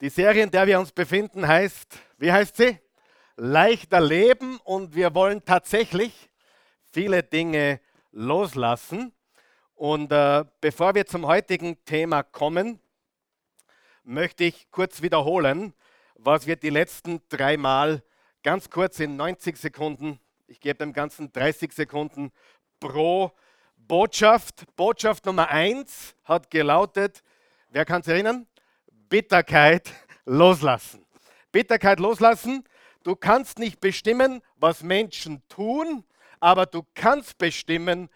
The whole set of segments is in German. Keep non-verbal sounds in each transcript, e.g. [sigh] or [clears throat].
Die Serie, in der wir uns befinden, heißt, wie heißt sie? Leichter Leben und wir wollen tatsächlich viele Dinge loslassen. Und äh, bevor wir zum heutigen Thema kommen, möchte ich kurz wiederholen, was wir die letzten drei Mal ganz kurz in 90 Sekunden, ich gebe dem Ganzen 30 Sekunden pro Botschaft. Botschaft Nummer eins hat gelautet, wer kann sich erinnern? Bitterkeit loslassen. Bitterkeit loslassen. Du kannst nicht bestimmen, was Menschen tun, aber du kannst bestimmen,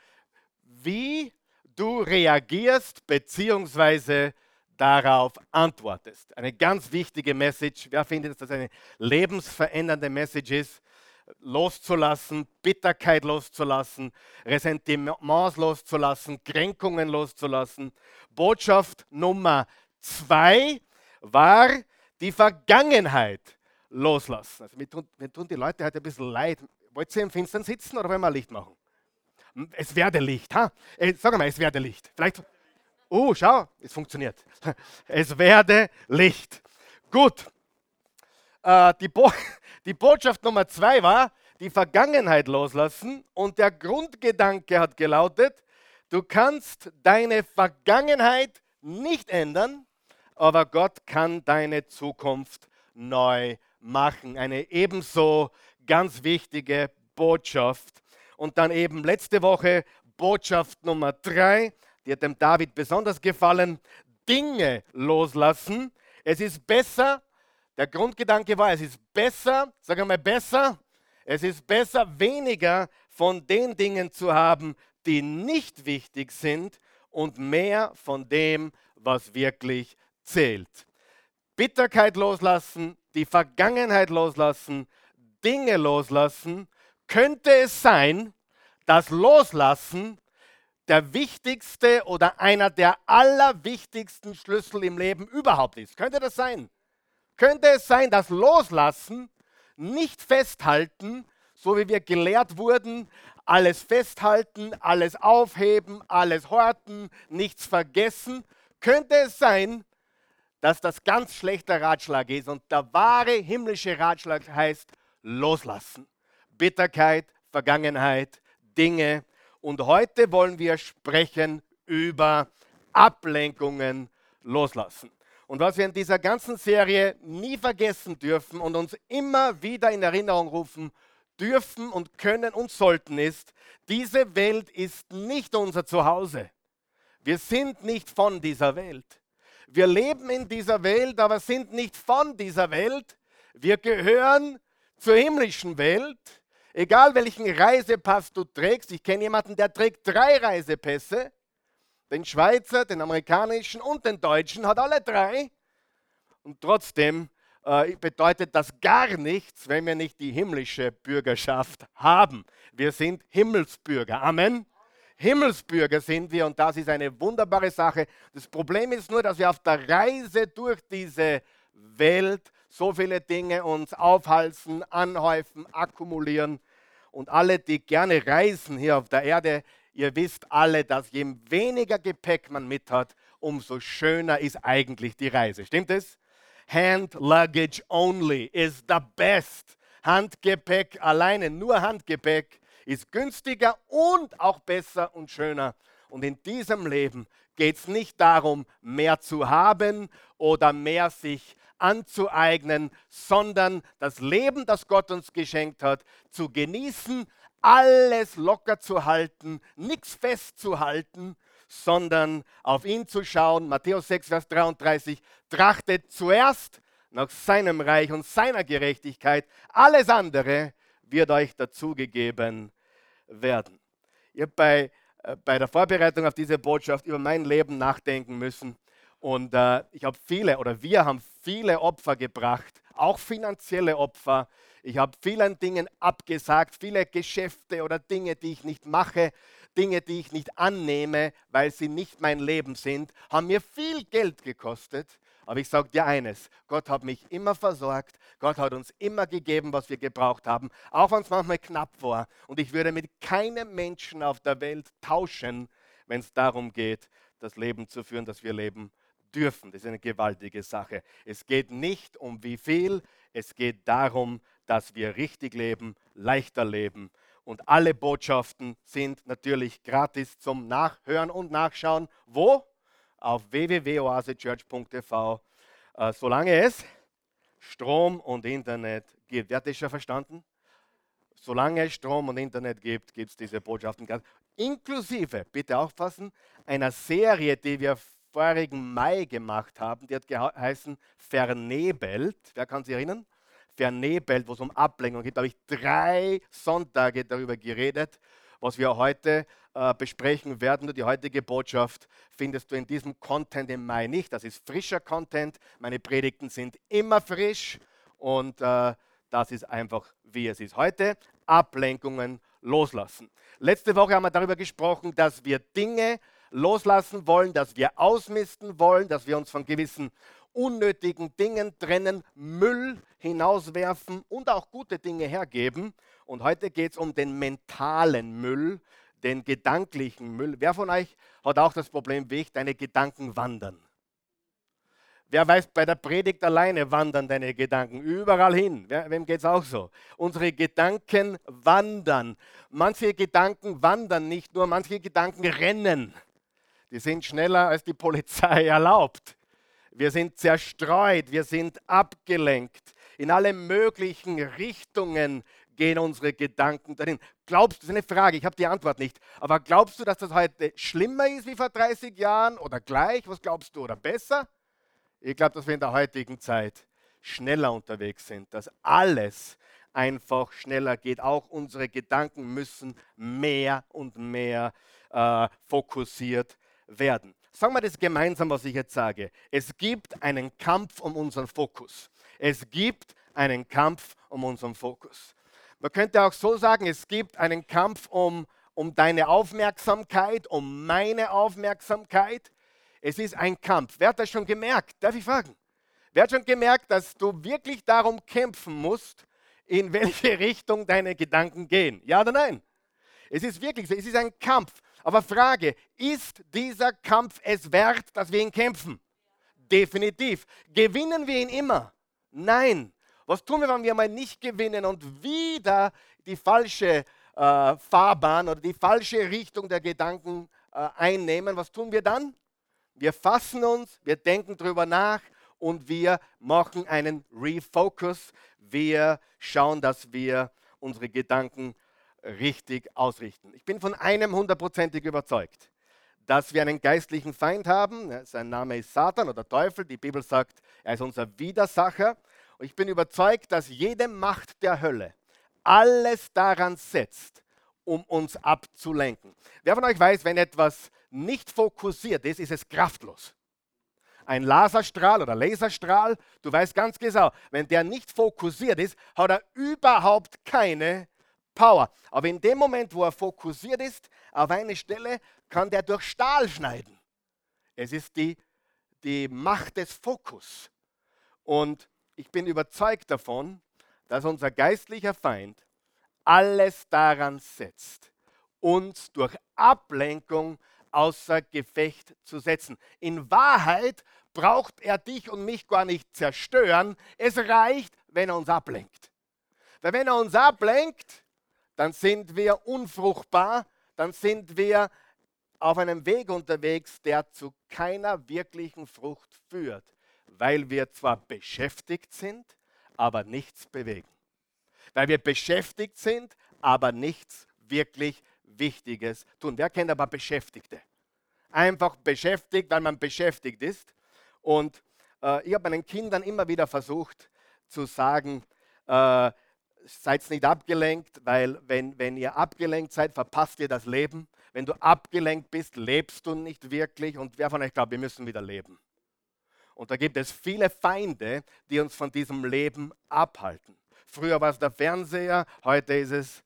wie du reagierst bzw. darauf antwortest. Eine ganz wichtige Message. Wer findet, dass das eine lebensverändernde Message ist? Loszulassen, Bitterkeit loszulassen, Ressentiments loszulassen, Kränkungen loszulassen. Botschaft Nummer zwei war die Vergangenheit loslassen. Also mir tun, mir tun die Leute heute ein bisschen leid. Wollt ihr im Finstern sitzen oder wollen wir Licht machen? Es werde Licht. Ha? Äh, sag mal, es werde Licht. Vielleicht. Oh, schau, es funktioniert. [laughs] Es werde Licht. Gut. Äh, die, Bo [laughs] die Botschaft Nummer zwei war, die Vergangenheit loslassen. Und der Grundgedanke hat gelautet, du kannst deine Vergangenheit nicht ändern, aber Gott kann deine Zukunft neu machen. Eine ebenso ganz wichtige Botschaft. Und dann eben letzte Woche Botschaft Nummer drei, die hat dem David besonders gefallen, Dinge loslassen. Es ist besser, der Grundgedanke war, es ist besser, sagen wir mal besser, es ist besser, weniger von den Dingen zu haben, die nicht wichtig sind und mehr von dem, was wirklich zählt. Bitterkeit loslassen, die Vergangenheit loslassen, Dinge loslassen, könnte es sein, dass Loslassen der wichtigste oder einer der allerwichtigsten Schlüssel im Leben überhaupt ist. Könnte das sein? Könnte es sein, dass Loslassen, nicht festhalten, so wie wir gelehrt wurden, alles festhalten, alles aufheben, alles horten, nichts vergessen, könnte es sein, dass das ganz schlechter Ratschlag ist und der wahre himmlische Ratschlag heißt loslassen. Bitterkeit, Vergangenheit, Dinge. Und heute wollen wir sprechen über Ablenkungen loslassen. Und was wir in dieser ganzen Serie nie vergessen dürfen und uns immer wieder in Erinnerung rufen dürfen und können und sollten, ist, diese Welt ist nicht unser Zuhause. Wir sind nicht von dieser Welt. Wir leben in dieser Welt, aber sind nicht von dieser Welt. Wir gehören zur himmlischen Welt. Egal welchen Reisepass du trägst, ich kenne jemanden, der trägt drei Reisepässe. Den Schweizer, den amerikanischen und den deutschen, hat alle drei. Und trotzdem äh, bedeutet das gar nichts, wenn wir nicht die himmlische Bürgerschaft haben. Wir sind Himmelsbürger. Amen. Himmelsbürger sind wir und das ist eine wunderbare Sache. Das Problem ist nur, dass wir auf der Reise durch diese Welt so viele Dinge uns aufhalsen, anhäufen, akkumulieren. Und alle, die gerne reisen hier auf der Erde, ihr wisst alle, dass je weniger Gepäck man mit hat, umso schöner ist eigentlich die Reise. Stimmt es? Hand luggage only is the best. Handgepäck alleine, nur Handgepäck ist günstiger und auch besser und schöner. Und in diesem Leben geht es nicht darum, mehr zu haben oder mehr sich anzueignen, sondern das Leben, das Gott uns geschenkt hat, zu genießen, alles locker zu halten, nichts festzuhalten, sondern auf ihn zu schauen. Matthäus 6, Vers 33, trachtet zuerst nach seinem Reich und seiner Gerechtigkeit. Alles andere wird euch dazugegeben werden. Ich habe bei, äh, bei der Vorbereitung auf diese Botschaft über mein Leben nachdenken müssen. Und äh, ich habe viele, oder wir haben viele Opfer gebracht, auch finanzielle Opfer. Ich habe vielen Dingen abgesagt, viele Geschäfte oder Dinge, die ich nicht mache, Dinge, die ich nicht annehme, weil sie nicht mein Leben sind, haben mir viel Geld gekostet. Aber ich sage dir eines, Gott hat mich immer versorgt, Gott hat uns immer gegeben, was wir gebraucht haben, auch wenn es manchmal knapp war. Und ich würde mit keinem Menschen auf der Welt tauschen, wenn es darum geht, das Leben zu führen, das wir leben dürfen. Das ist eine gewaltige Sache. Es geht nicht um wie viel, es geht darum, dass wir richtig leben, leichter leben. Und alle Botschaften sind natürlich gratis zum Nachhören und Nachschauen. Wo? Auf www.oasechurch.tv. Äh, solange es Strom und Internet gibt. Wer hat das schon verstanden? Solange es Strom und Internet gibt, gibt es diese Botschaften. Inklusive, bitte aufpassen, einer Serie, die wir vorigen Mai gemacht haben, die hat geheißen Vernebelt. Wer kann sich erinnern? Vernebelt, wo es um Ablenkung geht. Da habe ich drei Sonntage darüber geredet, was wir heute äh, besprechen werden. Nur die heutige Botschaft findest du in diesem Content im Mai nicht. Das ist frischer Content. Meine Predigten sind immer frisch und äh, das ist einfach, wie es ist. Heute Ablenkungen loslassen. Letzte Woche haben wir darüber gesprochen, dass wir Dinge loslassen wollen, dass wir ausmisten wollen, dass wir uns von gewissen unnötigen Dingen trennen, Müll hinauswerfen und auch gute Dinge hergeben. Und heute geht es um den mentalen Müll, den gedanklichen Müll. Wer von euch hat auch das Problem, wie ich, deine Gedanken wandern? Wer weiß, bei der Predigt alleine wandern deine Gedanken überall hin. Wem geht es auch so? Unsere Gedanken wandern. Manche Gedanken wandern nicht nur, manche Gedanken rennen. Die sind schneller, als die Polizei [laughs] erlaubt. Wir sind zerstreut, wir sind abgelenkt. In alle möglichen Richtungen gehen unsere Gedanken dahin. Glaubst du, das ist eine Frage, ich habe die Antwort nicht, aber glaubst du, dass das heute schlimmer ist wie vor 30 Jahren oder gleich? Was glaubst du oder besser? Ich glaube, dass wir in der heutigen Zeit schneller unterwegs sind, dass alles einfach schneller geht. Auch unsere Gedanken müssen mehr und mehr äh, fokussiert werden. Sagen wir das gemeinsam, was ich jetzt sage. Es gibt einen Kampf um unseren Fokus. Es gibt einen Kampf um unseren Fokus. Man könnte auch so sagen, es gibt einen Kampf um, um deine Aufmerksamkeit, um meine Aufmerksamkeit. Es ist ein Kampf. Wer hat das schon gemerkt? Darf ich fragen? Wer hat schon gemerkt, dass du wirklich darum kämpfen musst, in [laughs] welche Richtung deine Gedanken gehen? Ja oder nein? Es ist wirklich so, es ist ein Kampf. Aber Frage, ist dieser Kampf es wert, dass wir ihn kämpfen? Definitiv. Gewinnen wir ihn immer? Nein. Was tun wir, wenn wir mal nicht gewinnen und wieder die falsche äh, Fahrbahn oder die falsche Richtung der Gedanken äh, einnehmen? Was tun wir dann? Wir fassen uns, wir denken darüber nach und wir machen einen Refocus. Wir schauen, dass wir unsere Gedanken richtig ausrichten. Ich bin von einem hundertprozentig überzeugt, dass wir einen geistlichen Feind haben. Sein Name ist Satan oder Teufel. Die Bibel sagt, er ist unser Widersacher. Und ich bin überzeugt, dass jede Macht der Hölle alles daran setzt, um uns abzulenken. Wer von euch weiß, wenn etwas nicht fokussiert ist, ist es kraftlos. Ein Laserstrahl oder Laserstrahl, du weißt ganz genau, wenn der nicht fokussiert ist, hat er überhaupt keine Power. Aber in dem Moment, wo er fokussiert ist auf eine Stelle, kann der durch Stahl schneiden. Es ist die, die Macht des Fokus. Und ich bin überzeugt davon, dass unser geistlicher Feind alles daran setzt, uns durch Ablenkung außer Gefecht zu setzen. In Wahrheit braucht er dich und mich gar nicht zerstören. Es reicht, wenn er uns ablenkt. Weil wenn er uns ablenkt, dann sind wir unfruchtbar, dann sind wir auf einem Weg unterwegs, der zu keiner wirklichen Frucht führt, weil wir zwar beschäftigt sind, aber nichts bewegen weil wir beschäftigt sind, aber nichts wirklich Wichtiges tun. Wer kennt aber Beschäftigte? Einfach beschäftigt, weil man beschäftigt ist. Und äh, ich habe meinen Kindern immer wieder versucht zu sagen, äh, seid nicht abgelenkt, weil wenn, wenn ihr abgelenkt seid, verpasst ihr das Leben. Wenn du abgelenkt bist, lebst du nicht wirklich. Und wer von euch glaubt, wir müssen wieder leben? Und da gibt es viele Feinde, die uns von diesem Leben abhalten. Früher war es der Fernseher, heute ist es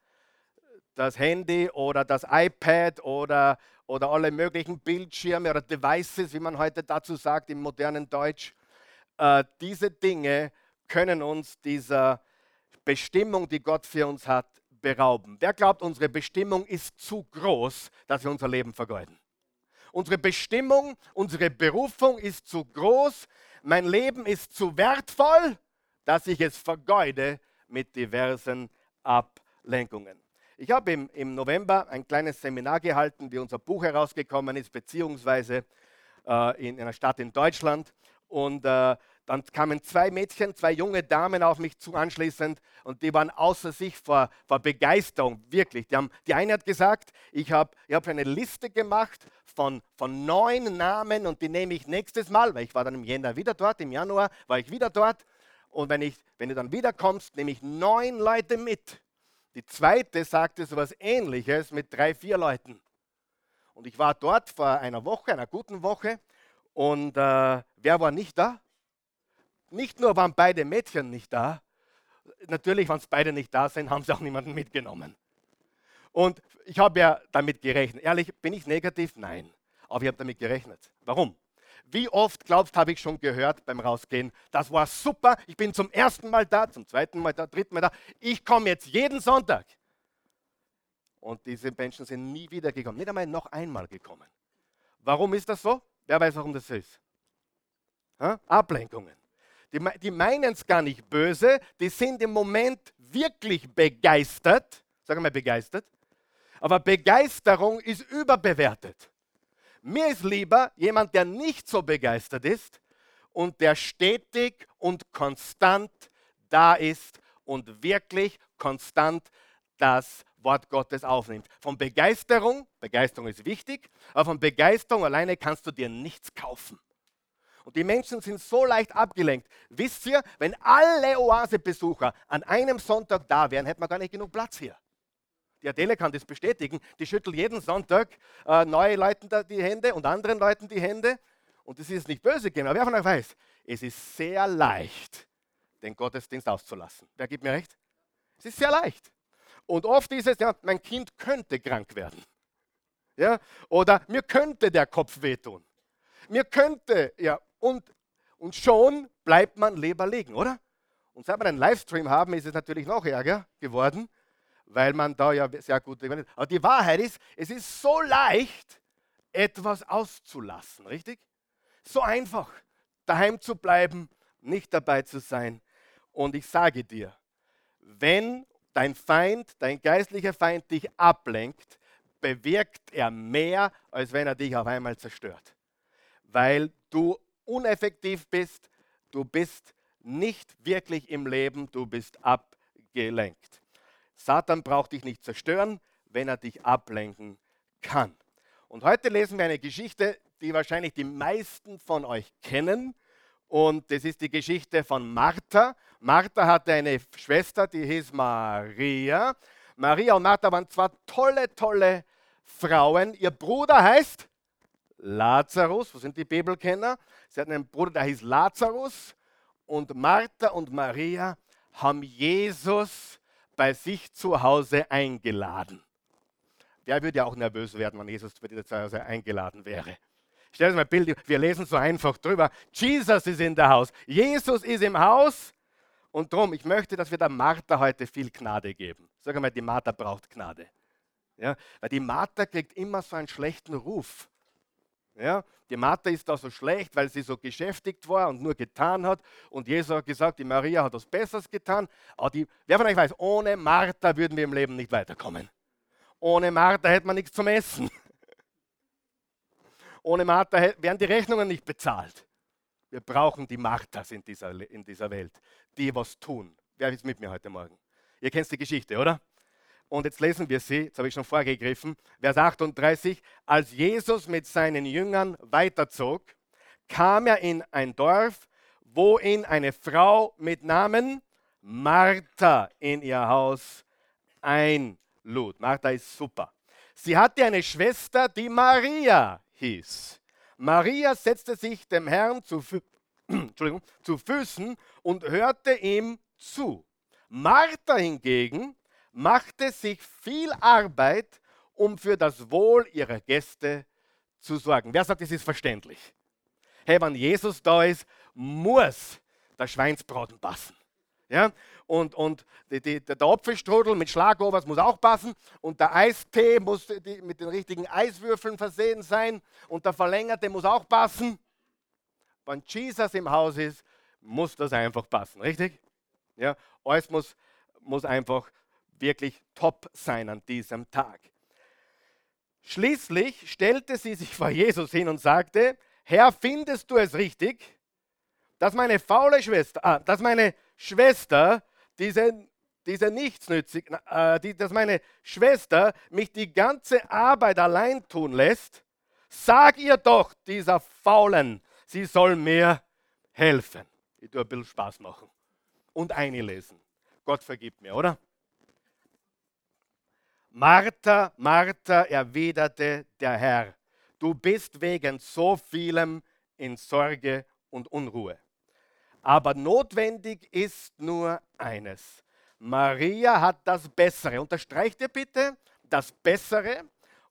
das Handy oder das iPad oder, oder alle möglichen Bildschirme oder Devices, wie man heute dazu sagt im modernen Deutsch. Äh, diese Dinge können uns dieser Bestimmung, die Gott für uns hat, berauben. Wer glaubt, unsere Bestimmung ist zu groß, dass wir unser Leben vergeuden? Unsere Bestimmung, unsere Berufung ist zu groß. Mein Leben ist zu wertvoll, dass ich es vergeude mit diversen Ablenkungen. Ich habe im, im November ein kleines Seminar gehalten, wie unser Buch herausgekommen ist, beziehungsweise äh, in einer Stadt in Deutschland. Und äh, dann kamen zwei Mädchen, zwei junge Damen auf mich zu anschließend und die waren außer sich vor, vor Begeisterung, wirklich. Die, haben, die eine hat gesagt, ich habe ich hab eine Liste gemacht von, von neun Namen und die nehme ich nächstes Mal, weil ich war dann im Jänner wieder dort, im Januar war ich wieder dort. Und wenn, ich, wenn du dann wiederkommst, nehme ich neun Leute mit. Die zweite sagte so etwas Ähnliches mit drei, vier Leuten. Und ich war dort vor einer Woche, einer guten Woche. Und äh, wer war nicht da? Nicht nur waren beide Mädchen nicht da, natürlich, wenn es beide nicht da sind, haben sie auch niemanden mitgenommen. Und ich habe ja damit gerechnet. Ehrlich, bin ich negativ? Nein. Aber ich habe damit gerechnet. Warum? Wie oft, glaubst habe ich schon gehört beim Rausgehen, das war super, ich bin zum ersten Mal da, zum zweiten Mal da, dritten Mal da, ich komme jetzt jeden Sonntag. Und diese Menschen sind nie wieder gekommen, nicht einmal noch einmal gekommen. Warum ist das so? Wer weiß, warum das ist? Ha? Ablenkungen. Die, die meinen es gar nicht böse, die sind im Moment wirklich begeistert. Sagen wir begeistert. Aber Begeisterung ist überbewertet. Mir ist lieber jemand, der nicht so begeistert ist und der stetig und konstant da ist und wirklich konstant das Wort Gottes aufnimmt. Von Begeisterung, Begeisterung ist wichtig, aber von Begeisterung alleine kannst du dir nichts kaufen. Und die Menschen sind so leicht abgelenkt. Wisst ihr, wenn alle Oase-Besucher an einem Sonntag da wären, hätten wir gar nicht genug Platz hier. Die Adele kann das bestätigen. Die schüttelt jeden Sonntag äh, neue Leuten die Hände und anderen Leuten die Hände. Und das ist nicht böse gemeint, aber wer von euch weiß, es ist sehr leicht, den Gottesdienst auszulassen. Wer gibt mir recht? Es ist sehr leicht. Und oft ist es, ja, mein Kind könnte krank werden. Ja? Oder mir könnte der Kopf wehtun. Mir könnte, ja, und, und schon bleibt man Leber liegen, oder? Und seit wir einen Livestream haben, ist es natürlich noch ärger geworden, weil man da ja sehr gut. Aber die Wahrheit ist, es ist so leicht, etwas auszulassen, richtig? So einfach, daheim zu bleiben, nicht dabei zu sein. Und ich sage dir, wenn dein Feind, dein geistlicher Feind dich ablenkt, bewirkt er mehr, als wenn er dich auf einmal zerstört. Weil du uneffektiv bist, du bist nicht wirklich im Leben, du bist abgelenkt. Satan braucht dich nicht zerstören, wenn er dich ablenken kann. Und heute lesen wir eine Geschichte, die wahrscheinlich die meisten von euch kennen. Und das ist die Geschichte von Martha. Martha hatte eine Schwester, die hieß Maria. Maria und Martha waren zwar tolle, tolle Frauen. Ihr Bruder heißt Lazarus. Wo sind die Bibelkenner? Sie hatten einen Bruder, der hieß Lazarus. Und Martha und Maria haben Jesus bei sich zu Hause eingeladen. Der würde ja auch nervös werden, wenn Jesus bei dir zu Hause eingeladen wäre. Stell dir mal ein Bild, wir lesen so einfach drüber. Jesus ist in der Haus. Jesus ist im Haus. Und darum, ich möchte, dass wir der Martha heute viel Gnade geben. Sag mal, die Martha braucht Gnade. Ja, weil die Martha kriegt immer so einen schlechten Ruf. Ja, die Martha ist da so schlecht, weil sie so geschäftigt war und nur getan hat. Und Jesus hat gesagt, die Maria hat was Besseres getan. Aber die, wer von euch weiß, ohne Martha würden wir im Leben nicht weiterkommen. Ohne Martha hätte man nichts zum Essen. [laughs] Ohne Martha wären die Rechnungen nicht bezahlt. Wir brauchen die Marthas in dieser, in dieser Welt, die was tun. Wer ist mit mir heute Morgen? Ihr kennt die Geschichte, oder? Und jetzt lesen wir sie, jetzt habe ich schon vorgegriffen, Vers 38. Als Jesus mit seinen Jüngern weiterzog, kam er in ein Dorf, wo ihn eine Frau mit Namen Martha in ihr Haus einlud. Martha ist super. Sie hatte eine Schwester, die Maria hieß. Maria setzte sich dem Herrn zu, Fü [clears throat] zu Füßen und hörte ihm zu. Martha hingegen machte sich viel Arbeit, um für das Wohl ihrer Gäste zu sorgen. Wer sagt, es ist verständlich? Hey, wenn Jesus da ist, muss der Schweinsbraten passen. Ja? Und, und die, die, der Apfelstrudel mit Schlagobers muss auch passen. Und der Eistee muss die, mit den richtigen Eiswürfeln versehen sein. Und der verlängerte muss auch passen. Wenn Jesus im Haus ist, muss das einfach passen, richtig? Ja, alles muss, muss einfach wirklich top sein an diesem Tag. Schließlich stellte sie sich vor Jesus hin und sagte, Herr, findest du es richtig, dass meine faule Schwester, ah, dass meine Schwester, diese, diese nichtsnützig, äh, die, dass meine Schwester mich die ganze Arbeit allein tun lässt, sag ihr doch, dieser Faulen, sie soll mir helfen. Ich tue ein bisschen Spaß machen und einlesen. Gott vergibt mir, oder? Martha, Martha, erwiderte der Herr, du bist wegen so vielem in Sorge und Unruhe. Aber notwendig ist nur eines. Maria hat das Bessere. Unterstreicht ihr bitte das Bessere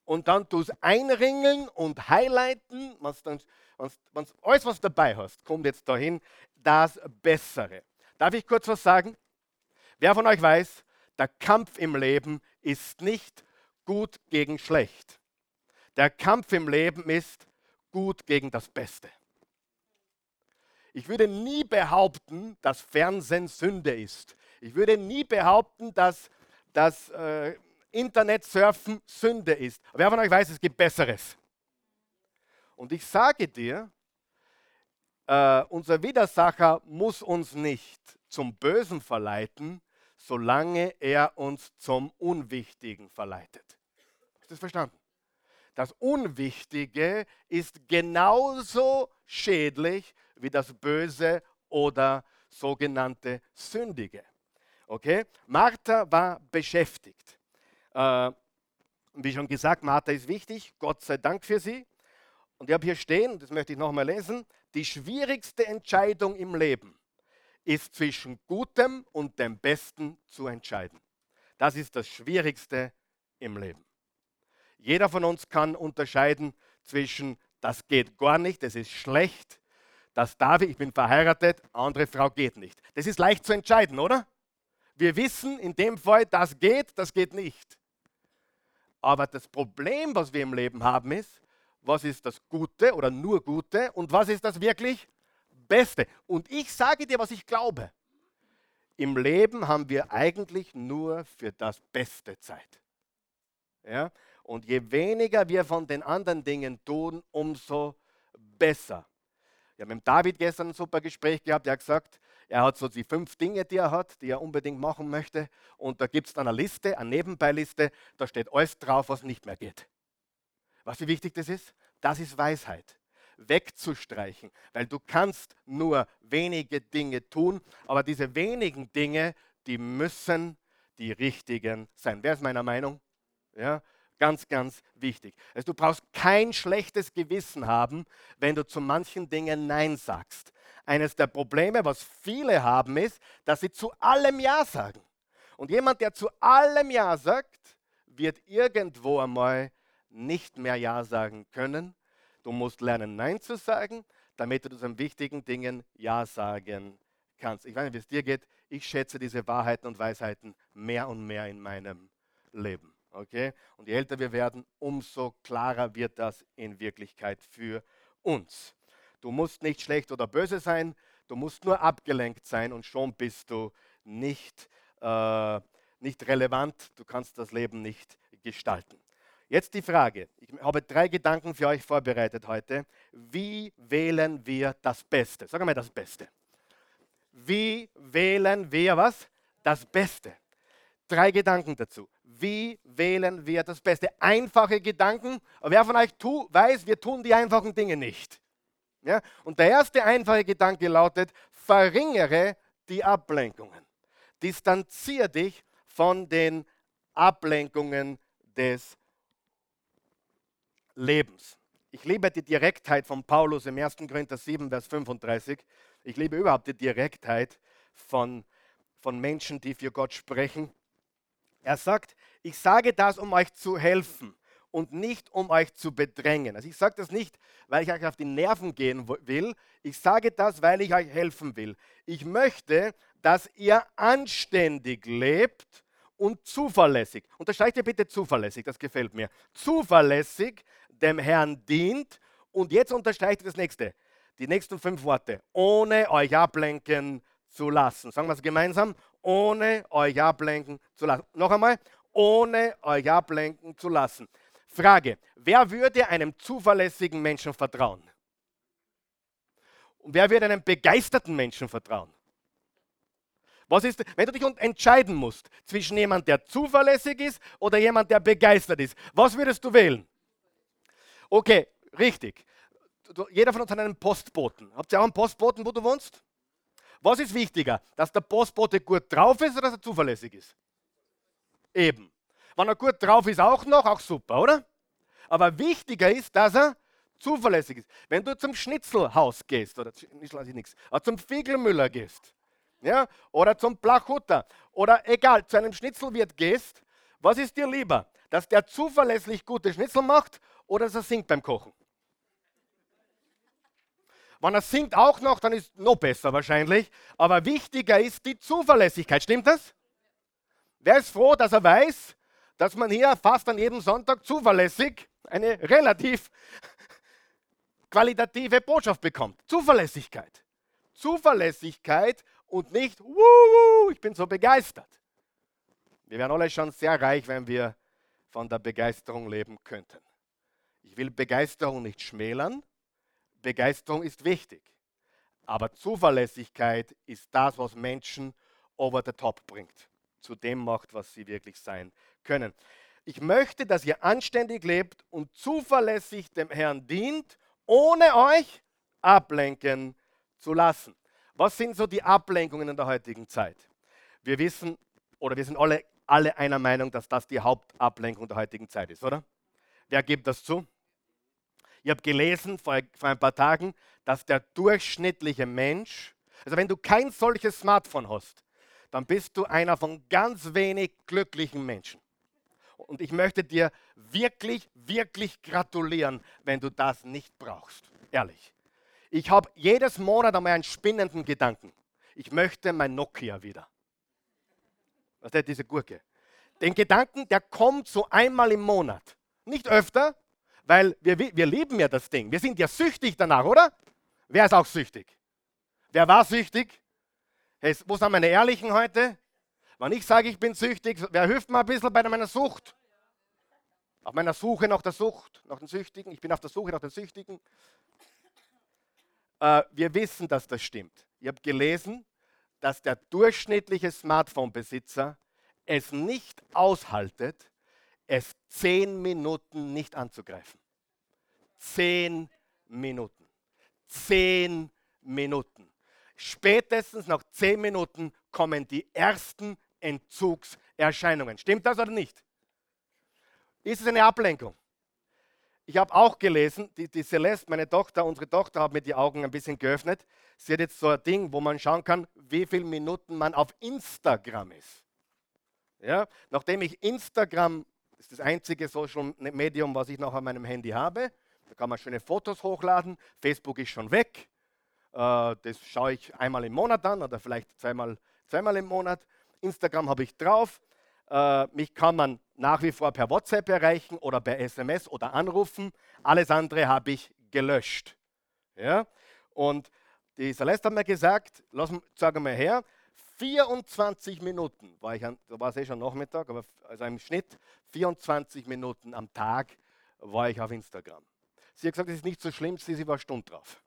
und dann tu es einringeln und highlighten, was dann, was, was, alles was dabei hast, kommt jetzt dahin, das Bessere. Darf ich kurz was sagen? Wer von euch weiß, der Kampf im Leben ist nicht gut gegen schlecht. Der Kampf im Leben ist gut gegen das Beste. Ich würde nie behaupten, dass Fernsehen Sünde ist. Ich würde nie behaupten, dass das äh, Internetsurfen Sünde ist. Aber wer von euch weiß, es gibt Besseres. Und ich sage dir, äh, unser Widersacher muss uns nicht zum Bösen verleiten, solange er uns zum Unwichtigen verleitet. Du das verstanden? Das Unwichtige ist genauso schädlich wie das Böse oder sogenannte Sündige. Okay? Martha war beschäftigt. Äh, wie schon gesagt, Martha ist wichtig. Gott sei Dank für sie. Und ich habe hier stehen, das möchte ich nochmal lesen, die schwierigste Entscheidung im Leben ist zwischen Gutem und dem Besten zu entscheiden. Das ist das Schwierigste im Leben. Jeder von uns kann unterscheiden zwischen, das geht gar nicht, das ist schlecht, das darf ich, ich bin verheiratet, andere Frau geht nicht. Das ist leicht zu entscheiden, oder? Wir wissen in dem Fall, das geht, das geht nicht. Aber das Problem, was wir im Leben haben, ist, was ist das Gute oder nur Gute und was ist das wirklich Beste. Und ich sage dir, was ich glaube. Im Leben haben wir eigentlich nur für das Beste Zeit. Ja? Und je weniger wir von den anderen Dingen tun, umso besser. Wir haben mit David gestern ein super Gespräch gehabt. Er hat gesagt, er hat so die fünf Dinge, die er hat, die er unbedingt machen möchte. Und da gibt es dann eine Liste, eine Nebenbeiliste, da steht alles drauf, was nicht mehr geht. Was wie wichtig das ist? Das ist Weisheit wegzustreichen, weil du kannst nur wenige Dinge tun, aber diese wenigen Dinge, die müssen die richtigen sein. Wer ist meiner Meinung? Ja, ganz, ganz wichtig. Also du brauchst kein schlechtes Gewissen haben, wenn du zu manchen Dingen Nein sagst. Eines der Probleme, was viele haben, ist, dass sie zu allem Ja sagen. Und jemand, der zu allem Ja sagt, wird irgendwo einmal nicht mehr Ja sagen können Du musst lernen, Nein zu sagen, damit du zu den wichtigen Dingen Ja sagen kannst. Ich weiß nicht, wie es dir geht. Ich schätze diese Wahrheiten und Weisheiten mehr und mehr in meinem Leben. Okay? Und je älter wir werden, umso klarer wird das in Wirklichkeit für uns. Du musst nicht schlecht oder böse sein, du musst nur abgelenkt sein und schon bist du nicht, äh, nicht relevant, du kannst das Leben nicht gestalten. Jetzt die Frage. Ich habe drei Gedanken für euch vorbereitet heute. Wie wählen wir das Beste? Sag mal das Beste. Wie wählen wir was? Das Beste. Drei Gedanken dazu. Wie wählen wir das Beste? Einfache Gedanken. Wer von euch tu, weiß, wir tun die einfachen Dinge nicht. Ja? Und der erste einfache Gedanke lautet, verringere die Ablenkungen. Distanziere dich von den Ablenkungen des Lebens. Ich liebe die Direktheit von Paulus im 1. Korinther 7, Vers 35. Ich liebe überhaupt die Direktheit von, von Menschen, die für Gott sprechen. Er sagt, ich sage das, um euch zu helfen, und nicht um euch zu bedrängen. Also ich sage das nicht, weil ich euch auf die Nerven gehen will. Ich sage das, weil ich euch helfen will. Ich möchte, dass ihr anständig lebt und zuverlässig. Unterstreicht ihr bitte zuverlässig, das gefällt mir. Zuverlässig dem Herrn dient. Und jetzt unterstreicht das nächste. Die nächsten fünf Worte. Ohne euch ablenken zu lassen. Sagen wir es gemeinsam. Ohne euch ablenken zu lassen. Noch einmal. Ohne euch ablenken zu lassen. Frage. Wer würde einem zuverlässigen Menschen vertrauen? Und wer würde einem begeisterten Menschen vertrauen? Was ist, wenn du dich entscheiden musst zwischen jemand, der zuverlässig ist oder jemand, der begeistert ist, was würdest du wählen? Okay, richtig. Jeder von uns hat einen Postboten. Habt ihr auch einen Postboten, wo du wohnst? Was ist wichtiger, dass der Postbote gut drauf ist oder dass er zuverlässig ist? Eben. Wenn er gut drauf ist, auch noch, auch super, oder? Aber wichtiger ist, dass er zuverlässig ist. Wenn du zum Schnitzelhaus gehst, oder zum Fiegelmüller gehst, ja, oder zum Plachutter, oder egal, zu einem Schnitzelwirt gehst, was ist dir lieber? Dass der zuverlässig gute Schnitzel macht oder dass er singt beim Kochen? Wenn er singt auch noch, dann ist es noch besser wahrscheinlich. Aber wichtiger ist die Zuverlässigkeit. Stimmt das? Wer ist froh, dass er weiß, dass man hier fast an jedem Sonntag zuverlässig eine relativ [laughs] qualitative Botschaft bekommt? Zuverlässigkeit. Zuverlässigkeit und nicht, wuhu, ich bin so begeistert. Wir wären alle schon sehr reich, wenn wir von der Begeisterung leben könnten. Ich will Begeisterung nicht schmälern, Begeisterung ist wichtig. Aber Zuverlässigkeit ist das, was Menschen over the top bringt. Zu dem macht, was sie wirklich sein können. Ich möchte, dass ihr anständig lebt und zuverlässig dem Herrn dient, ohne euch ablenken zu lassen. Was sind so die Ablenkungen in der heutigen Zeit? Wir wissen oder wir sind alle, alle einer Meinung, dass das die Hauptablenkung der heutigen Zeit ist, oder? Wer gibt das zu? Ich habe gelesen vor, vor ein paar Tagen, dass der durchschnittliche Mensch, also wenn du kein solches Smartphone hast, dann bist du einer von ganz wenig glücklichen Menschen. Und ich möchte dir wirklich, wirklich gratulieren, wenn du das nicht brauchst. Ehrlich. Ich habe jedes Monat einmal einen spinnenden Gedanken. Ich möchte mein Nokia wieder. Was ist diese Gurke? Den Gedanken, der kommt so einmal im Monat. Nicht öfter, weil wir, wir lieben ja das Ding. Wir sind ja süchtig danach, oder? Wer ist auch süchtig? Wer war süchtig? Hey, wo sind meine Ehrlichen heute? Wenn ich sage, ich bin süchtig, wer hilft mir ein bisschen bei meiner Sucht? Auf meiner Suche nach der Sucht, nach den Süchtigen. Ich bin auf der Suche nach den Süchtigen. Äh, wir wissen, dass das stimmt. Ich habe gelesen, dass der durchschnittliche Smartphone-Besitzer es nicht aushaltet, es zehn Minuten nicht anzugreifen. Zehn Minuten. Zehn Minuten. Spätestens nach zehn Minuten kommen die ersten Entzugserscheinungen. Stimmt das oder nicht? Ist es eine Ablenkung? Ich habe auch gelesen, die, die Celeste, meine Tochter, unsere Tochter hat mir die Augen ein bisschen geöffnet. Sie hat jetzt so ein Ding, wo man schauen kann, wie viele Minuten man auf Instagram ist. Ja? Nachdem ich Instagram das ist das einzige Social Medium, was ich noch an meinem Handy habe. Da kann man schöne Fotos hochladen. Facebook ist schon weg. Äh, das schaue ich einmal im Monat an oder vielleicht zweimal, zweimal im Monat. Instagram habe ich drauf. Äh, mich kann man nach wie vor per WhatsApp erreichen oder per SMS oder anrufen. Alles andere habe ich gelöscht. Ja? Und die Celeste hat mir gesagt, lass, sag mal her, 24 Minuten, war ich an, da war es eh schon Nachmittag, aber also im Schnitt 24 Minuten am Tag war ich auf Instagram. Sie hat gesagt, es ist nicht so schlimm, sie war Stunde drauf.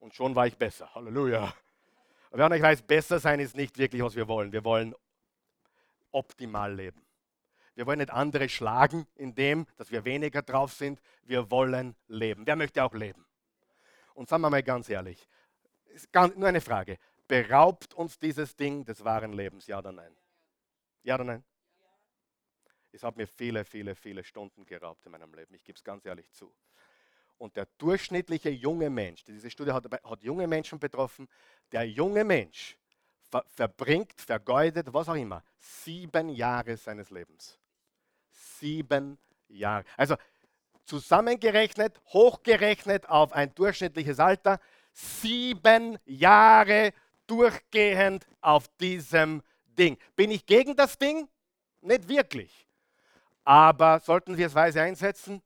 Und schon war ich besser. Halleluja. Aber ich weiß, besser sein ist nicht wirklich, was wir wollen. Wir wollen optimal leben. Wir wollen nicht andere schlagen, indem dass wir weniger drauf sind. Wir wollen leben. Wer möchte auch leben? Und sagen wir mal ganz ehrlich, nur eine Frage. Beraubt uns dieses Ding des wahren Lebens? Ja oder nein? Ja oder nein? Es hat mir viele, viele, viele Stunden geraubt in meinem Leben. Ich gebe es ganz ehrlich zu. Und der durchschnittliche junge Mensch, diese Studie hat, hat junge Menschen betroffen, der junge Mensch ver, verbringt, vergeudet, was auch immer, sieben Jahre seines Lebens. Sieben Jahre. Also zusammengerechnet, hochgerechnet auf ein durchschnittliches Alter, sieben Jahre durchgehend auf diesem Ding. Bin ich gegen das Ding? Nicht wirklich. Aber sollten wir es weise einsetzen?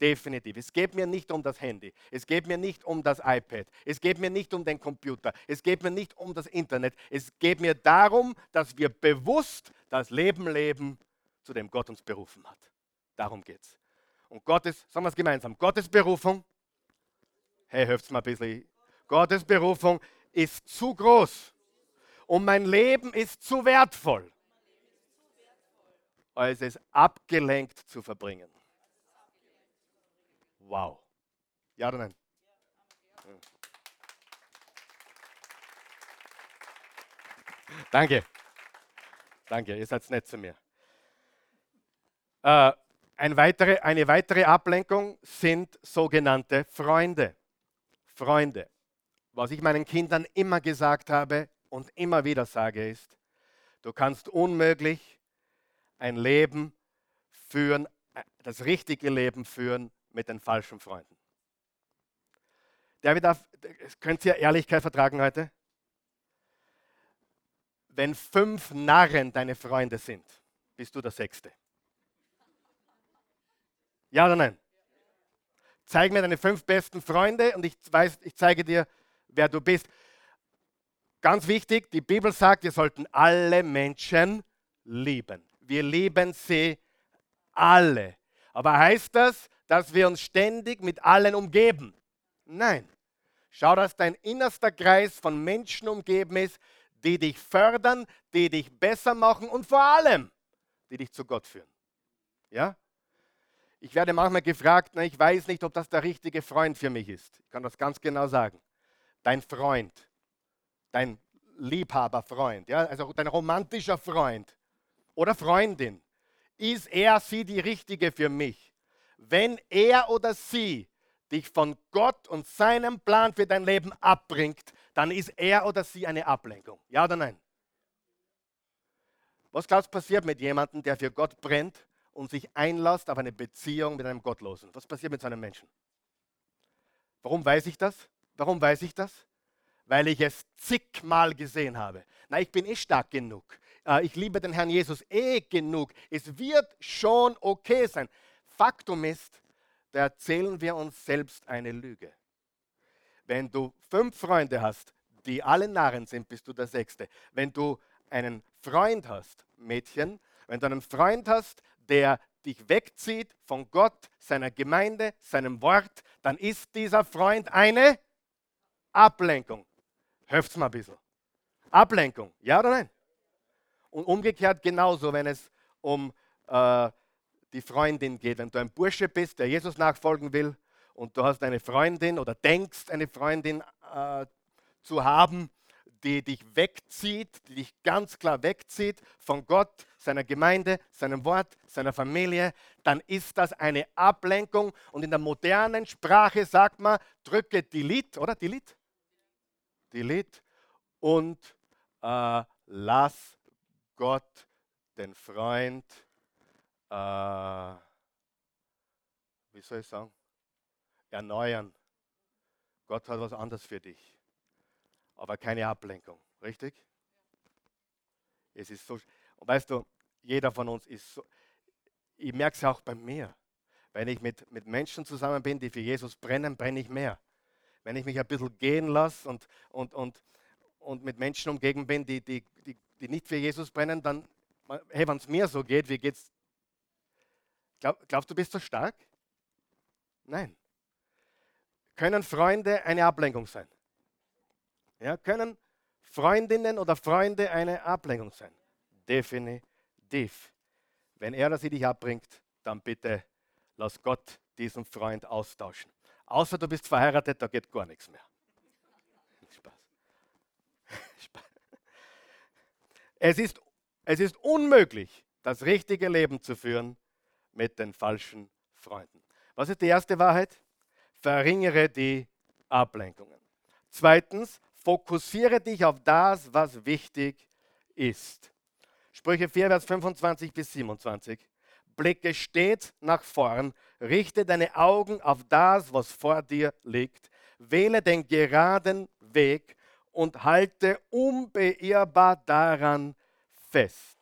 Definitiv. Es geht mir nicht um das Handy. Es geht mir nicht um das iPad. Es geht mir nicht um den Computer. Es geht mir nicht um das Internet. Es geht mir darum, dass wir bewusst das Leben leben, zu dem Gott uns berufen hat. Darum geht es. Und Gottes, sagen wir es gemeinsam, Gottes Berufung, hey, hört mal ein bisschen, Gottes Berufung ist zu groß und mein Leben ist zu wertvoll, als es abgelenkt zu verbringen. Wow. Ja oder nein? Danke. Danke, ihr seid nett zu mir. Äh, eine weitere, eine weitere Ablenkung sind sogenannte Freunde. Freunde. Was ich meinen Kindern immer gesagt habe und immer wieder sage ist, du kannst unmöglich ein Leben führen, das richtige Leben führen mit den falschen Freunden. David, könnt ihr Ehrlichkeit vertragen heute? Wenn fünf Narren deine Freunde sind, bist du der Sechste. Ja oder nein? Zeig mir deine fünf besten Freunde und ich, weiß, ich zeige dir, wer du bist. Ganz wichtig, die Bibel sagt, wir sollten alle Menschen lieben. Wir lieben sie alle. Aber heißt das, dass wir uns ständig mit allen umgeben. Nein. Schau, dass dein innerster Kreis von Menschen umgeben ist, die dich fördern, die dich besser machen und vor allem, die dich zu Gott führen. Ja? Ich werde manchmal gefragt, ich weiß nicht, ob das der richtige Freund für mich ist. Ich kann das ganz genau sagen. Dein Freund, dein Liebhaberfreund, ja, also dein romantischer Freund oder Freundin, ist er, sie die richtige für mich? wenn er oder sie dich von Gott und seinem Plan für dein Leben abbringt, dann ist er oder sie eine Ablenkung. Ja oder nein? Was glaubst du passiert mit jemandem, der für Gott brennt und sich einlässt auf eine Beziehung mit einem Gottlosen? Was passiert mit so einem Menschen? Warum weiß ich das? Warum weiß ich das? Weil ich es zigmal gesehen habe. Na, ich bin eh stark genug. Äh, ich liebe den Herrn Jesus eh genug. Es wird schon okay sein. Faktum ist, da erzählen wir uns selbst eine Lüge. Wenn du fünf Freunde hast, die alle Narren sind, bist du der Sechste. Wenn du einen Freund hast, Mädchen, wenn du einen Freund hast, der dich wegzieht von Gott, seiner Gemeinde, seinem Wort, dann ist dieser Freund eine Ablenkung. Hört's mal ein bisschen. Ablenkung, ja oder nein? Und umgekehrt genauso, wenn es um äh, die Freundin geht. Wenn du ein Bursche bist, der Jesus nachfolgen will und du hast eine Freundin oder denkst, eine Freundin äh, zu haben, die dich wegzieht, die dich ganz klar wegzieht von Gott, seiner Gemeinde, seinem Wort, seiner Familie, dann ist das eine Ablenkung. Und in der modernen Sprache sagt man, drücke Delete, oder? Delete? Delete und äh, lass Gott den Freund äh, wie soll ich sagen, erneuern. Gott hat was anderes für dich, aber keine Ablenkung, richtig? Es ist so, und weißt du, jeder von uns ist so, ich merke es auch bei mir. Wenn ich mit, mit Menschen zusammen bin, die für Jesus brennen, brenne ich mehr. Wenn ich mich ein bisschen gehen lasse und, und, und, und mit Menschen umgeben bin, die, die, die, die nicht für Jesus brennen, dann, hey, wenn es mir so geht, wie geht es Glaub, glaubst du, bist so stark? Nein. Können Freunde eine Ablenkung sein? Ja, können Freundinnen oder Freunde eine Ablenkung sein? Definitiv. Wenn er oder sie dich abbringt, dann bitte lass Gott diesen Freund austauschen. Außer du bist verheiratet, da geht gar nichts mehr. [laughs] [laughs] Spaß. Es ist, es ist unmöglich, das richtige Leben zu führen, mit den falschen Freunden. Was ist die erste Wahrheit? Verringere die Ablenkungen. Zweitens, fokussiere dich auf das, was wichtig ist. Sprüche 4, Vers 25 bis 27. blicke stets nach vorn, richte deine Augen auf das, was vor dir liegt, wähle den geraden Weg und halte unbeirrbar daran fest.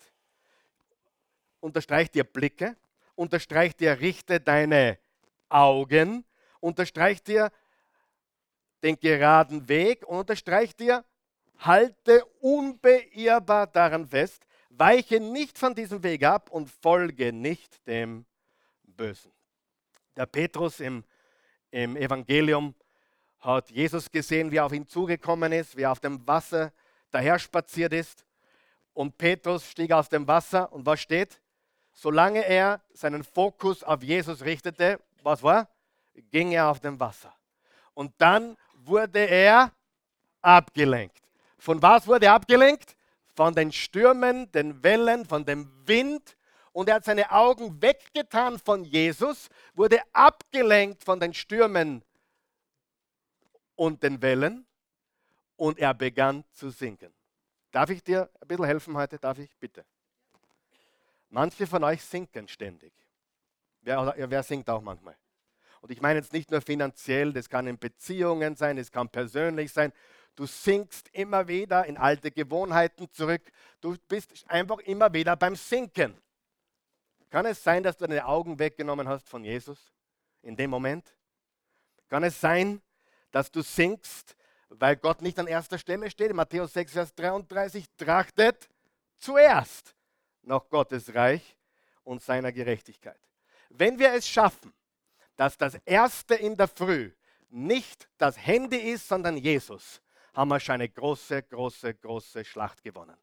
Unterstreich dir Blicke, unterstreich dir, richte deine Augen, unterstreich dir den geraden Weg und unterstreich dir, halte unbeirrbar daran fest, weiche nicht von diesem Weg ab und folge nicht dem Bösen. Der Petrus im, im Evangelium hat Jesus gesehen, wie er auf ihn zugekommen ist, wie er auf dem Wasser daherspaziert ist. Und Petrus stieg aus dem Wasser und was steht? Solange er seinen Fokus auf Jesus richtete, was war? Ging er auf dem Wasser. Und dann wurde er abgelenkt. Von was wurde er abgelenkt? Von den Stürmen, den Wellen, von dem Wind. Und er hat seine Augen weggetan von Jesus, wurde abgelenkt von den Stürmen und den Wellen und er begann zu sinken. Darf ich dir ein bisschen helfen heute? Darf ich? Bitte. Manche von euch sinken ständig. Wer, wer singt auch manchmal? Und ich meine jetzt nicht nur finanziell, das kann in Beziehungen sein, es kann persönlich sein. Du sinkst immer wieder in alte Gewohnheiten zurück. Du bist einfach immer wieder beim Sinken. Kann es sein, dass du deine Augen weggenommen hast von Jesus in dem Moment? Kann es sein, dass du sinkst, weil Gott nicht an erster Stelle steht? In Matthäus 6, Vers 33, trachtet zuerst nach Gottes Reich und seiner Gerechtigkeit. Wenn wir es schaffen, dass das Erste in der Früh nicht das Handy ist, sondern Jesus, haben wir schon eine große, große, große Schlacht gewonnen.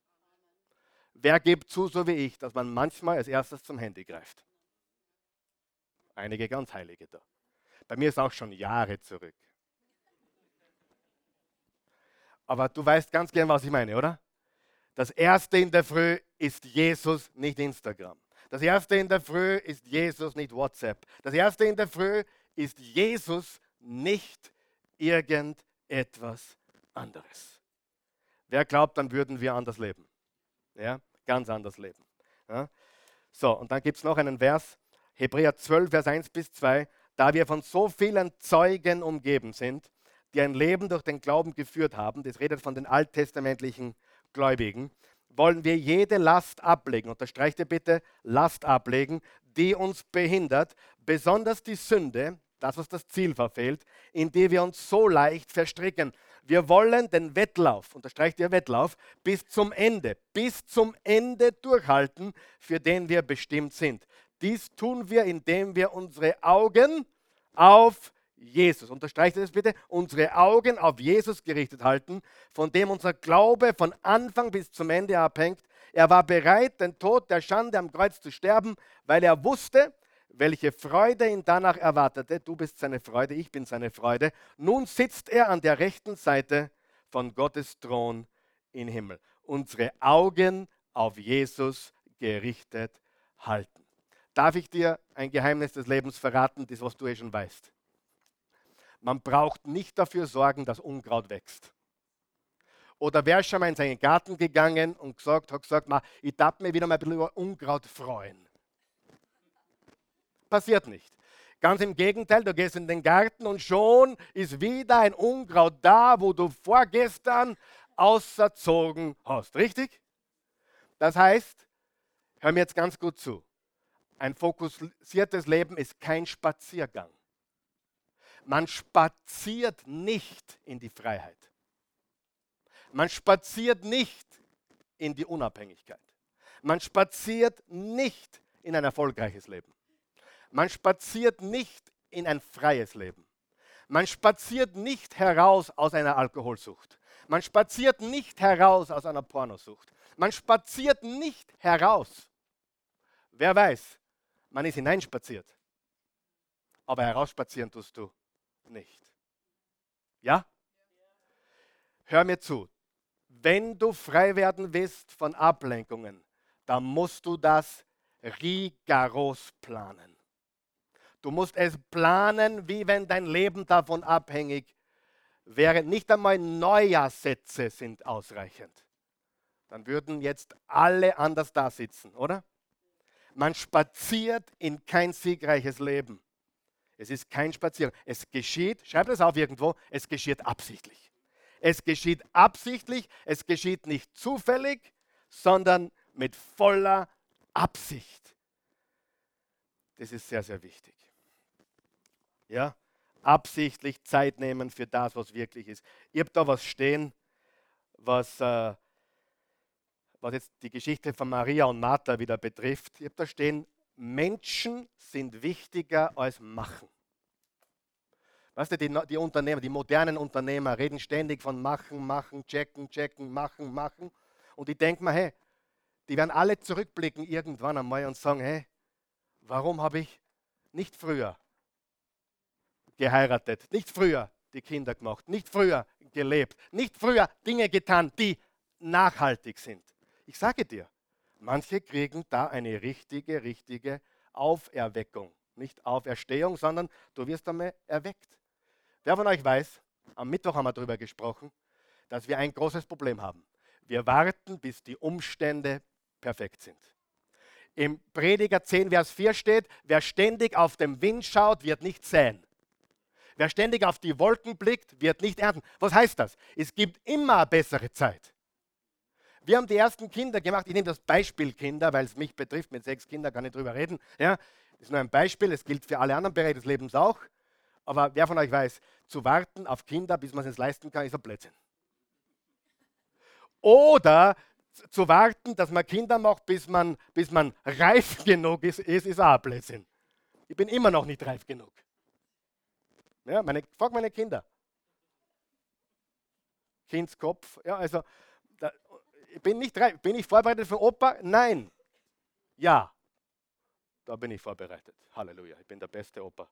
Wer gibt zu, so wie ich, dass man manchmal als erstes zum Handy greift? Einige ganz Heilige da. Bei mir ist auch schon Jahre zurück. Aber du weißt ganz gern, was ich meine, oder? Das Erste in der Früh ist Jesus, nicht Instagram. Das Erste in der Früh ist Jesus, nicht WhatsApp. Das Erste in der Früh ist Jesus, nicht irgendetwas anderes. Wer glaubt, dann würden wir anders leben. Ja, ganz anders leben. Ja? So, und dann gibt es noch einen Vers, Hebräer 12, Vers 1 bis 2. Da wir von so vielen Zeugen umgeben sind, die ein Leben durch den Glauben geführt haben, das redet von den alttestamentlichen Gläubigen, wollen wir jede Last ablegen. Unterstreicht ihr bitte, Last ablegen, die uns behindert, besonders die Sünde, das, was das Ziel verfehlt, in die wir uns so leicht verstricken. Wir wollen den Wettlauf, unterstreicht ihr Wettlauf, bis zum Ende, bis zum Ende durchhalten, für den wir bestimmt sind. Dies tun wir, indem wir unsere Augen auf Jesus. Unterstreicht ihr das bitte? Unsere Augen auf Jesus gerichtet halten, von dem unser Glaube von Anfang bis zum Ende abhängt. Er war bereit, den Tod der Schande am Kreuz zu sterben, weil er wusste, welche Freude ihn danach erwartete. Du bist seine Freude, ich bin seine Freude. Nun sitzt er an der rechten Seite von Gottes Thron im Himmel. Unsere Augen auf Jesus gerichtet halten. Darf ich dir ein Geheimnis des Lebens verraten, das was du eh schon weißt? Man braucht nicht dafür sorgen, dass Unkraut wächst. Oder wer ist schon mal in seinen Garten gegangen und gesagt, hat gesagt, ich darf mir wieder mal ein bisschen über Unkraut freuen passiert nicht. Ganz im Gegenteil, du gehst in den Garten und schon ist wieder ein Unkraut da, wo du vorgestern auserzogen hast. Richtig? Das heißt, hör mir jetzt ganz gut zu. Ein fokussiertes Leben ist kein Spaziergang. Man spaziert nicht in die Freiheit. Man spaziert nicht in die Unabhängigkeit. Man spaziert nicht in ein erfolgreiches Leben. Man spaziert nicht in ein freies Leben. Man spaziert nicht heraus aus einer Alkoholsucht. Man spaziert nicht heraus aus einer Pornosucht. Man spaziert nicht heraus. Wer weiß, man ist hineinspaziert. Aber herausspazieren tust du nicht. Ja? Hör mir zu. Wenn du frei werden willst von Ablenkungen, dann musst du das rigoros planen. Du musst es planen, wie wenn dein Leben davon abhängig wäre. Nicht einmal Neujahrssätze sind ausreichend. Dann würden jetzt alle anders da sitzen, oder? Man spaziert in kein siegreiches Leben. Es ist kein Spaziergang. Es geschieht, schreib das auf irgendwo, es geschieht absichtlich. Es geschieht absichtlich, es geschieht nicht zufällig, sondern mit voller Absicht. Das ist sehr, sehr wichtig. Ja, absichtlich Zeit nehmen für das, was wirklich ist. Ich habe da was stehen, was, äh, was jetzt die Geschichte von Maria und Martha wieder betrifft. Ich habe da stehen, Menschen sind wichtiger als Machen. Weißt du, die, die Unternehmer, die modernen Unternehmer reden ständig von Machen, Machen, Checken, Checken, Machen, Machen. Und ich denke mir, hey, die werden alle zurückblicken irgendwann einmal und sagen, hey, warum habe ich nicht früher geheiratet, nicht früher die Kinder gemacht, nicht früher gelebt, nicht früher Dinge getan, die nachhaltig sind. Ich sage dir, manche kriegen da eine richtige, richtige Auferweckung. Nicht Auferstehung, sondern du wirst einmal erweckt. Wer von euch weiß, am Mittwoch haben wir darüber gesprochen, dass wir ein großes Problem haben. Wir warten, bis die Umstände perfekt sind. Im Prediger 10, Vers 4 steht, wer ständig auf den Wind schaut, wird nicht säen. Wer ständig auf die Wolken blickt, wird nicht ernten. Was heißt das? Es gibt immer bessere Zeit. Wir haben die ersten Kinder gemacht. Ich nehme das Beispiel Kinder, weil es mich betrifft. Mit sechs Kindern kann ich drüber reden. Ja, das ist nur ein Beispiel. Es gilt für alle anderen Bereiche des Lebens auch. Aber wer von euch weiß, zu warten auf Kinder, bis man es leisten kann, ist ein Blödsinn. Oder zu warten, dass man Kinder macht, bis man, bis man reif [laughs] genug ist, ist, ist auch ein Blödsinn. Ich bin immer noch nicht reif genug. Ja, meine, frag meine Kinder. Kindskopf. Ja, also, da, bin nicht. Bin ich vorbereitet für Opa? Nein. Ja. Da bin ich vorbereitet. Halleluja. Ich bin der beste Opa.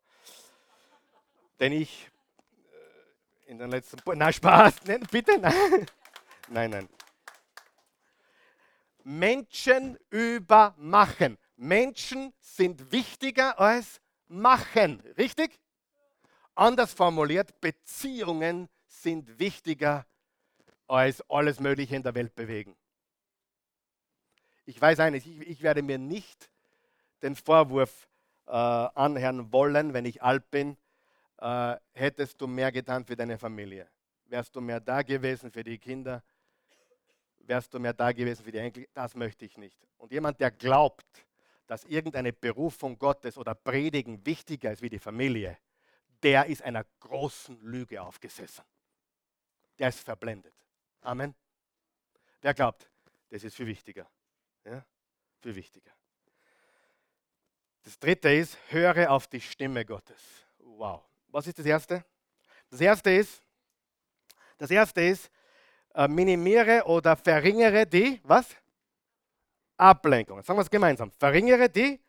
Denn ich äh, in den letzten. Na, Spaß. [laughs] Nein, bitte. Nein. [laughs] Nein, nein. Menschen übermachen. Menschen sind wichtiger als machen. Richtig? Anders formuliert, Beziehungen sind wichtiger als alles Mögliche in der Welt bewegen. Ich weiß eines, ich, ich werde mir nicht den Vorwurf äh, anhören wollen, wenn ich alt bin, äh, hättest du mehr getan für deine Familie. Wärst du mehr da gewesen für die Kinder, wärst du mehr da gewesen für die Enkel. Das möchte ich nicht. Und jemand, der glaubt, dass irgendeine Berufung Gottes oder Predigen wichtiger ist wie die Familie, der ist einer großen Lüge aufgesessen. Der ist verblendet. Amen. Wer glaubt, das ist viel wichtiger. Ja? Viel wichtiger. Das dritte ist, höre auf die Stimme Gottes. Wow. Was ist das erste? Das erste ist, das erste ist, äh, minimiere oder verringere die, was? Ablenkungen. Sagen wir es gemeinsam. Verringere die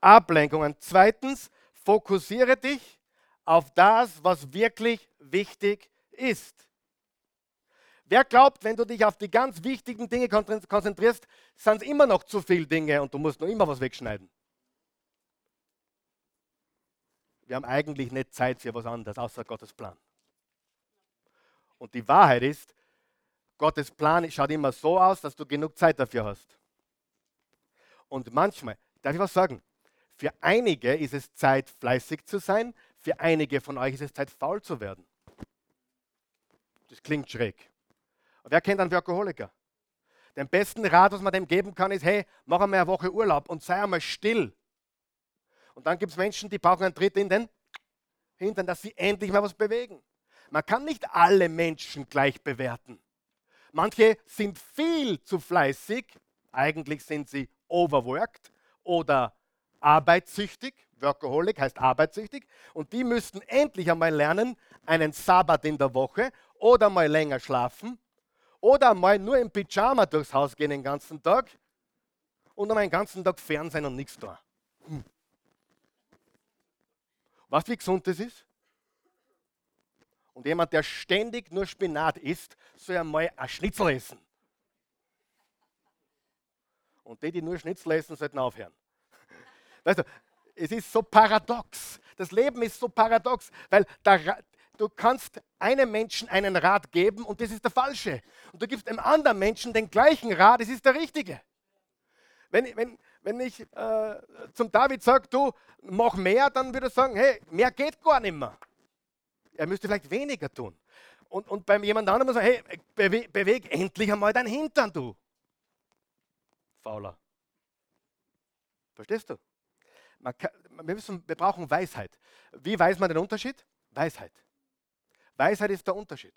Ablenkungen. Zweitens, fokussiere dich auf das, was wirklich wichtig ist. Wer glaubt, wenn du dich auf die ganz wichtigen Dinge konzentrierst, sind es immer noch zu viele Dinge und du musst noch immer was wegschneiden? Wir haben eigentlich nicht Zeit für was anderes, außer Gottes Plan. Und die Wahrheit ist, Gottes Plan schaut immer so aus, dass du genug Zeit dafür hast. Und manchmal, darf ich was sagen? Für einige ist es Zeit, fleißig zu sein, für einige von euch ist es Zeit, faul zu werden. Das klingt schräg. wer kennt einen Workaholiker? Den besten Rat, was man dem geben kann, ist, hey, mach einmal eine Woche Urlaub und sei einmal still. Und dann gibt es Menschen, die brauchen einen Tritt in den Hintern, dass sie endlich mal was bewegen. Man kann nicht alle Menschen gleich bewerten. Manche sind viel zu fleißig, eigentlich sind sie overworked oder arbeitssüchtig. Workaholic heißt arbeitssüchtig. Und die müssten endlich einmal lernen, einen Sabbat in der Woche oder mal länger schlafen oder mal nur im Pyjama durchs Haus gehen den ganzen Tag und einmal den ganzen Tag Fernsehen und nichts tun. Hm. Weißt du, wie gesund das ist? Und jemand, der ständig nur Spinat isst, soll einmal ein Schnitzel essen. Und die, die nur Schnitzel essen, sollten aufhören. [laughs] Weißt du, es ist so paradox. Das Leben ist so paradox, weil der, du kannst einem Menschen einen Rat geben und das ist der falsche. Und du gibst einem anderen Menschen den gleichen Rat, das ist der richtige. Wenn, wenn, wenn ich äh, zum David sage, du mach mehr, dann würde er sagen, hey, mehr geht gar nicht mehr. Er müsste vielleicht weniger tun. Und, und beim jemand anderem er sagen, hey, beweg, beweg endlich einmal dein Hintern, du. Fauler. Verstehst du? Kann, wir, müssen, wir brauchen Weisheit. Wie weiß man den Unterschied? Weisheit. Weisheit ist der Unterschied.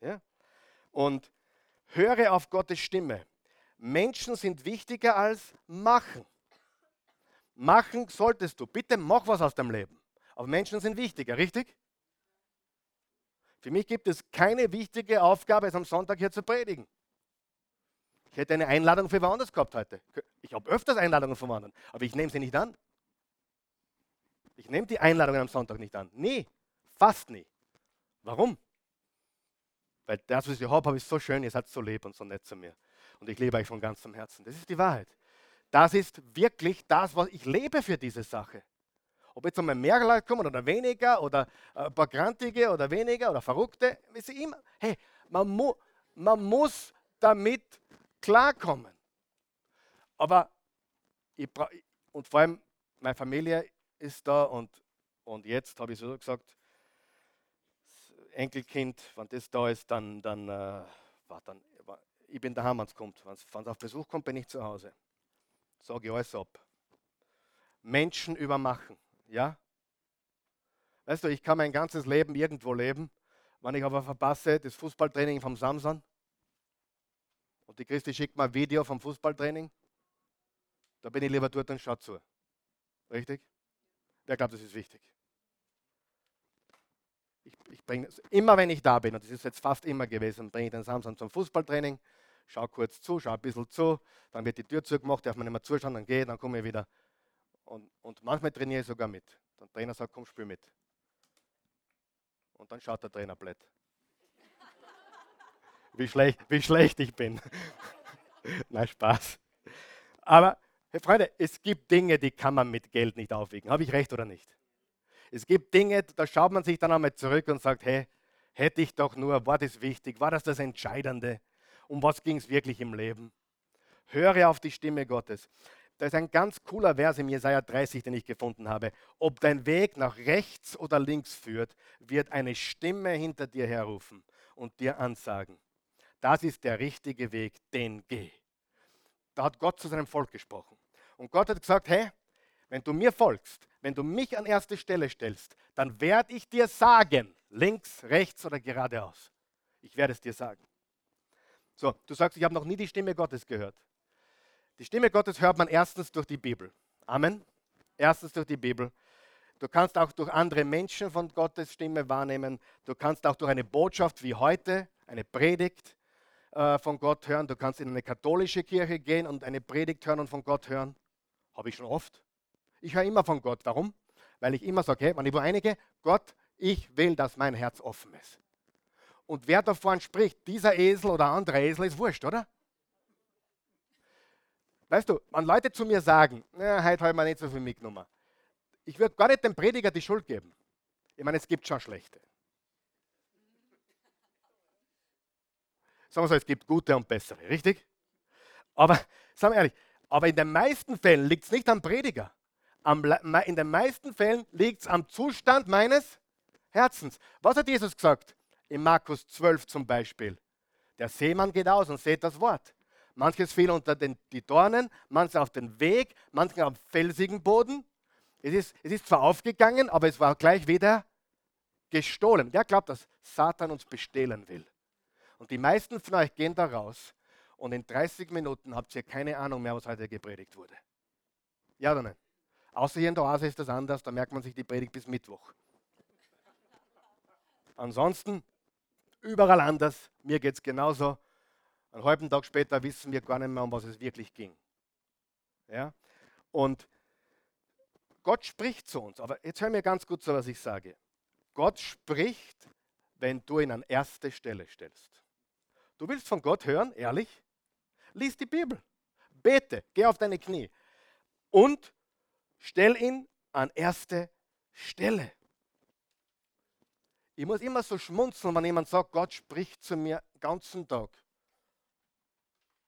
Ja? Und höre auf Gottes Stimme. Menschen sind wichtiger als machen. Machen solltest du. Bitte mach was aus deinem Leben. Aber Menschen sind wichtiger, richtig? Für mich gibt es keine wichtige Aufgabe, es am Sonntag hier zu predigen. Ich hätte eine Einladung für woanders gehabt heute. Ich habe öfters Einladungen von anderen, aber ich nehme sie nicht an. Ich nehme die Einladungen am Sonntag nicht an. Nie, fast nie. Warum? Weil das, was ich habe, habe ich so schön, ihr seid so lieb und so nett zu mir. Und ich liebe euch von ganzem Herzen. Das ist die Wahrheit. Das ist wirklich das, was ich lebe für diese Sache. Ob jetzt einmal mehr Leute kommen oder weniger oder ein paar Grantige oder weniger oder Verrückte, ist immer, hey, man, mu man muss damit klarkommen. Aber ich und vor allem meine Familie ist da und, und jetzt habe ich so gesagt, Enkelkind, wenn das da ist, dann, dann, äh, war dann ich bin daheim, wenn es kommt. Wenn es auf Besuch kommt, bin ich zu Hause. Sage ich alles ab. Menschen übermachen, ja? Weißt du, ich kann mein ganzes Leben irgendwo leben, wenn ich aber verpasse das Fußballtraining vom Samson und die Christi schickt mir ein Video vom Fußballtraining, da bin ich lieber dort und schaue zu. Richtig? Wer glaubt, das ist wichtig? Ich, ich bringe immer, wenn ich da bin, und das ist jetzt fast immer gewesen, bringe ich den Samson zum Fußballtraining schau kurz zu, schau ein bisschen zu, dann wird die Tür zugemacht, darf man nicht mehr zuschauen, dann gehe dann komme ich wieder. Und, und manchmal trainiere ich sogar mit. Der Trainer sagt, komm, spiel mit. Und dann schaut der Trainer blöd. Wie schlecht, wie schlecht ich bin. [laughs] Nein, Spaß. Aber, hey Freunde, es gibt Dinge, die kann man mit Geld nicht aufwiegen. Habe ich recht oder nicht? Es gibt Dinge, da schaut man sich dann einmal zurück und sagt, hey, hätte ich doch nur, war das wichtig, war das das Entscheidende? um was ging es wirklich im Leben. Höre auf die Stimme Gottes. Da ist ein ganz cooler Vers im Jesaja 30, den ich gefunden habe. Ob dein Weg nach rechts oder links führt, wird eine Stimme hinter dir herrufen und dir ansagen. Das ist der richtige Weg, den geh. Da hat Gott zu seinem Volk gesprochen. Und Gott hat gesagt, hey, wenn du mir folgst, wenn du mich an erste Stelle stellst, dann werde ich dir sagen, links, rechts oder geradeaus. Ich werde es dir sagen. So, du sagst, ich habe noch nie die Stimme Gottes gehört. Die Stimme Gottes hört man erstens durch die Bibel. Amen. Erstens durch die Bibel. Du kannst auch durch andere Menschen von Gottes Stimme wahrnehmen. Du kannst auch durch eine Botschaft wie heute, eine Predigt äh, von Gott hören. Du kannst in eine katholische Kirche gehen und eine Predigt hören und von Gott hören. Habe ich schon oft. Ich höre immer von Gott. Warum? Weil ich immer sage, hey, wenn ich wo einige, Gott, ich will, dass mein Herz offen ist. Und wer da vorne spricht, dieser Esel oder andere Esel, ist wurscht, oder? Weißt du, wenn Leute zu mir sagen, na, heute habe ich mir nicht so viel mitgenommen, ich würde gar nicht dem Prediger die Schuld geben. Ich meine, es gibt schon schlechte. Sagen wir so, es gibt gute und bessere, richtig? Aber, sagen wir ehrlich, aber in den meisten Fällen liegt es nicht am Prediger. Am, in den meisten Fällen liegt es am Zustand meines Herzens. Was hat Jesus gesagt? in Markus 12 zum Beispiel. Der Seemann geht aus und sät das Wort. Manches fiel unter den, die Dornen, manches auf den Weg, manches auf felsigen Boden. Es ist, es ist zwar aufgegangen, aber es war gleich wieder gestohlen. Wer glaubt, dass Satan uns bestehlen will? Und die meisten von euch gehen da raus und in 30 Minuten habt ihr keine Ahnung mehr, was heute gepredigt wurde. Ja oder nein? Außer hier in der Oase ist das anders, da merkt man sich die Predigt bis Mittwoch. Ansonsten überall anders. Mir geht es genauso. Einen halben Tag später wissen wir gar nicht mehr, um was es wirklich ging. Ja? Und Gott spricht zu uns. Aber jetzt hör mir ganz gut zu, was ich sage. Gott spricht, wenn du ihn an erste Stelle stellst. Du willst von Gott hören, ehrlich? Lies die Bibel. Bete, geh auf deine Knie und stell ihn an erste Stelle. Ich muss immer so schmunzeln, wenn jemand sagt, Gott spricht zu mir den ganzen Tag.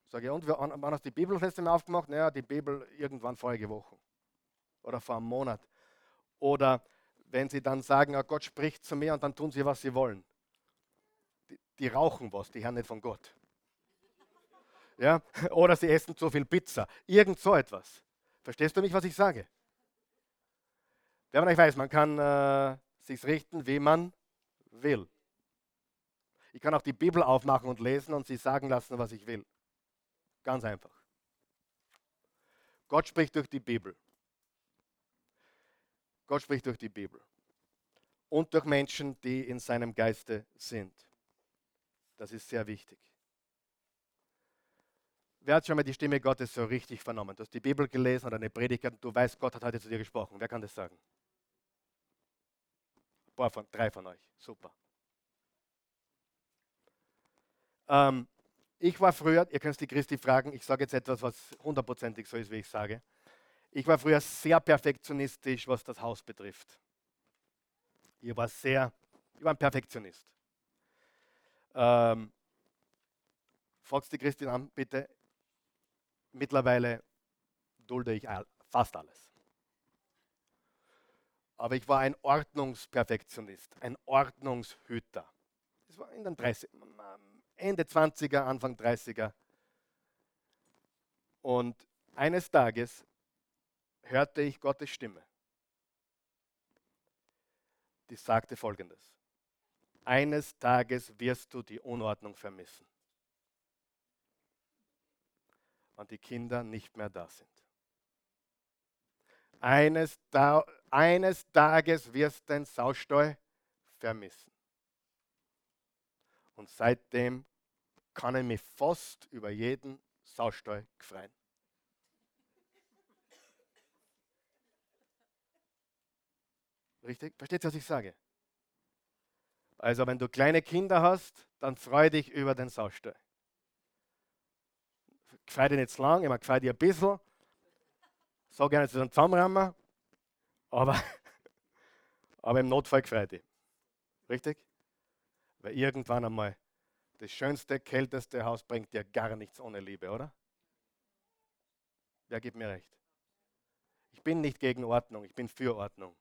Sage ich, und wann hast du die Bibel das letzte Mal aufgemacht? Naja, die Bibel irgendwann vorige Woche oder vor einem Monat. Oder wenn sie dann sagen, oh, Gott spricht zu mir und dann tun sie, was sie wollen. Die, die rauchen was, die hören nicht von Gott. Ja? [laughs] Oder sie essen zu viel Pizza. Irgend so etwas. Verstehst du mich, was ich sage? Wer von euch weiß, man kann äh, sich richten, wie man will. Ich kann auch die Bibel aufmachen und lesen und sie sagen lassen, was ich will. Ganz einfach. Gott spricht durch die Bibel. Gott spricht durch die Bibel. Und durch Menschen, die in seinem Geiste sind. Das ist sehr wichtig. Wer hat schon mal die Stimme Gottes so richtig vernommen? Du hast die Bibel gelesen oder eine Predigt und du weißt, Gott hat heute zu dir gesprochen. Wer kann das sagen? Ein paar von, drei von euch. Super. Ähm, ich war früher, ihr könnt die Christi fragen, ich sage jetzt etwas, was hundertprozentig so ist, wie ich sage. Ich war früher sehr perfektionistisch, was das Haus betrifft. Ich war sehr, ich war ein Perfektionist. Ähm, fragst die Christin an, bitte. Mittlerweile dulde ich fast alles. Aber ich war ein Ordnungsperfektionist, ein Ordnungshüter. Das war in den 30, Ende 20er, Anfang 30er. Und eines Tages hörte ich Gottes Stimme. Die sagte folgendes. Eines Tages wirst du die Unordnung vermissen. Und die Kinder nicht mehr da sind. Eines, Ta eines Tages wirst du den Saustall vermissen. Und seitdem kann ich mich fast über jeden Saustall freuen. Richtig? Versteht ihr, was ich sage? Also, wenn du kleine Kinder hast, dann freu dich über den Saustall. Freu dich nicht zu lang, ich meine, freu dich ein bisschen. So gerne zu zusammenrammen, aber, [laughs] aber im Notfall freu dich. Richtig? Weil irgendwann einmal das schönste, kälteste Haus bringt dir gar nichts ohne Liebe, oder? Wer gibt mir recht? Ich bin nicht gegen Ordnung, ich bin für Ordnung.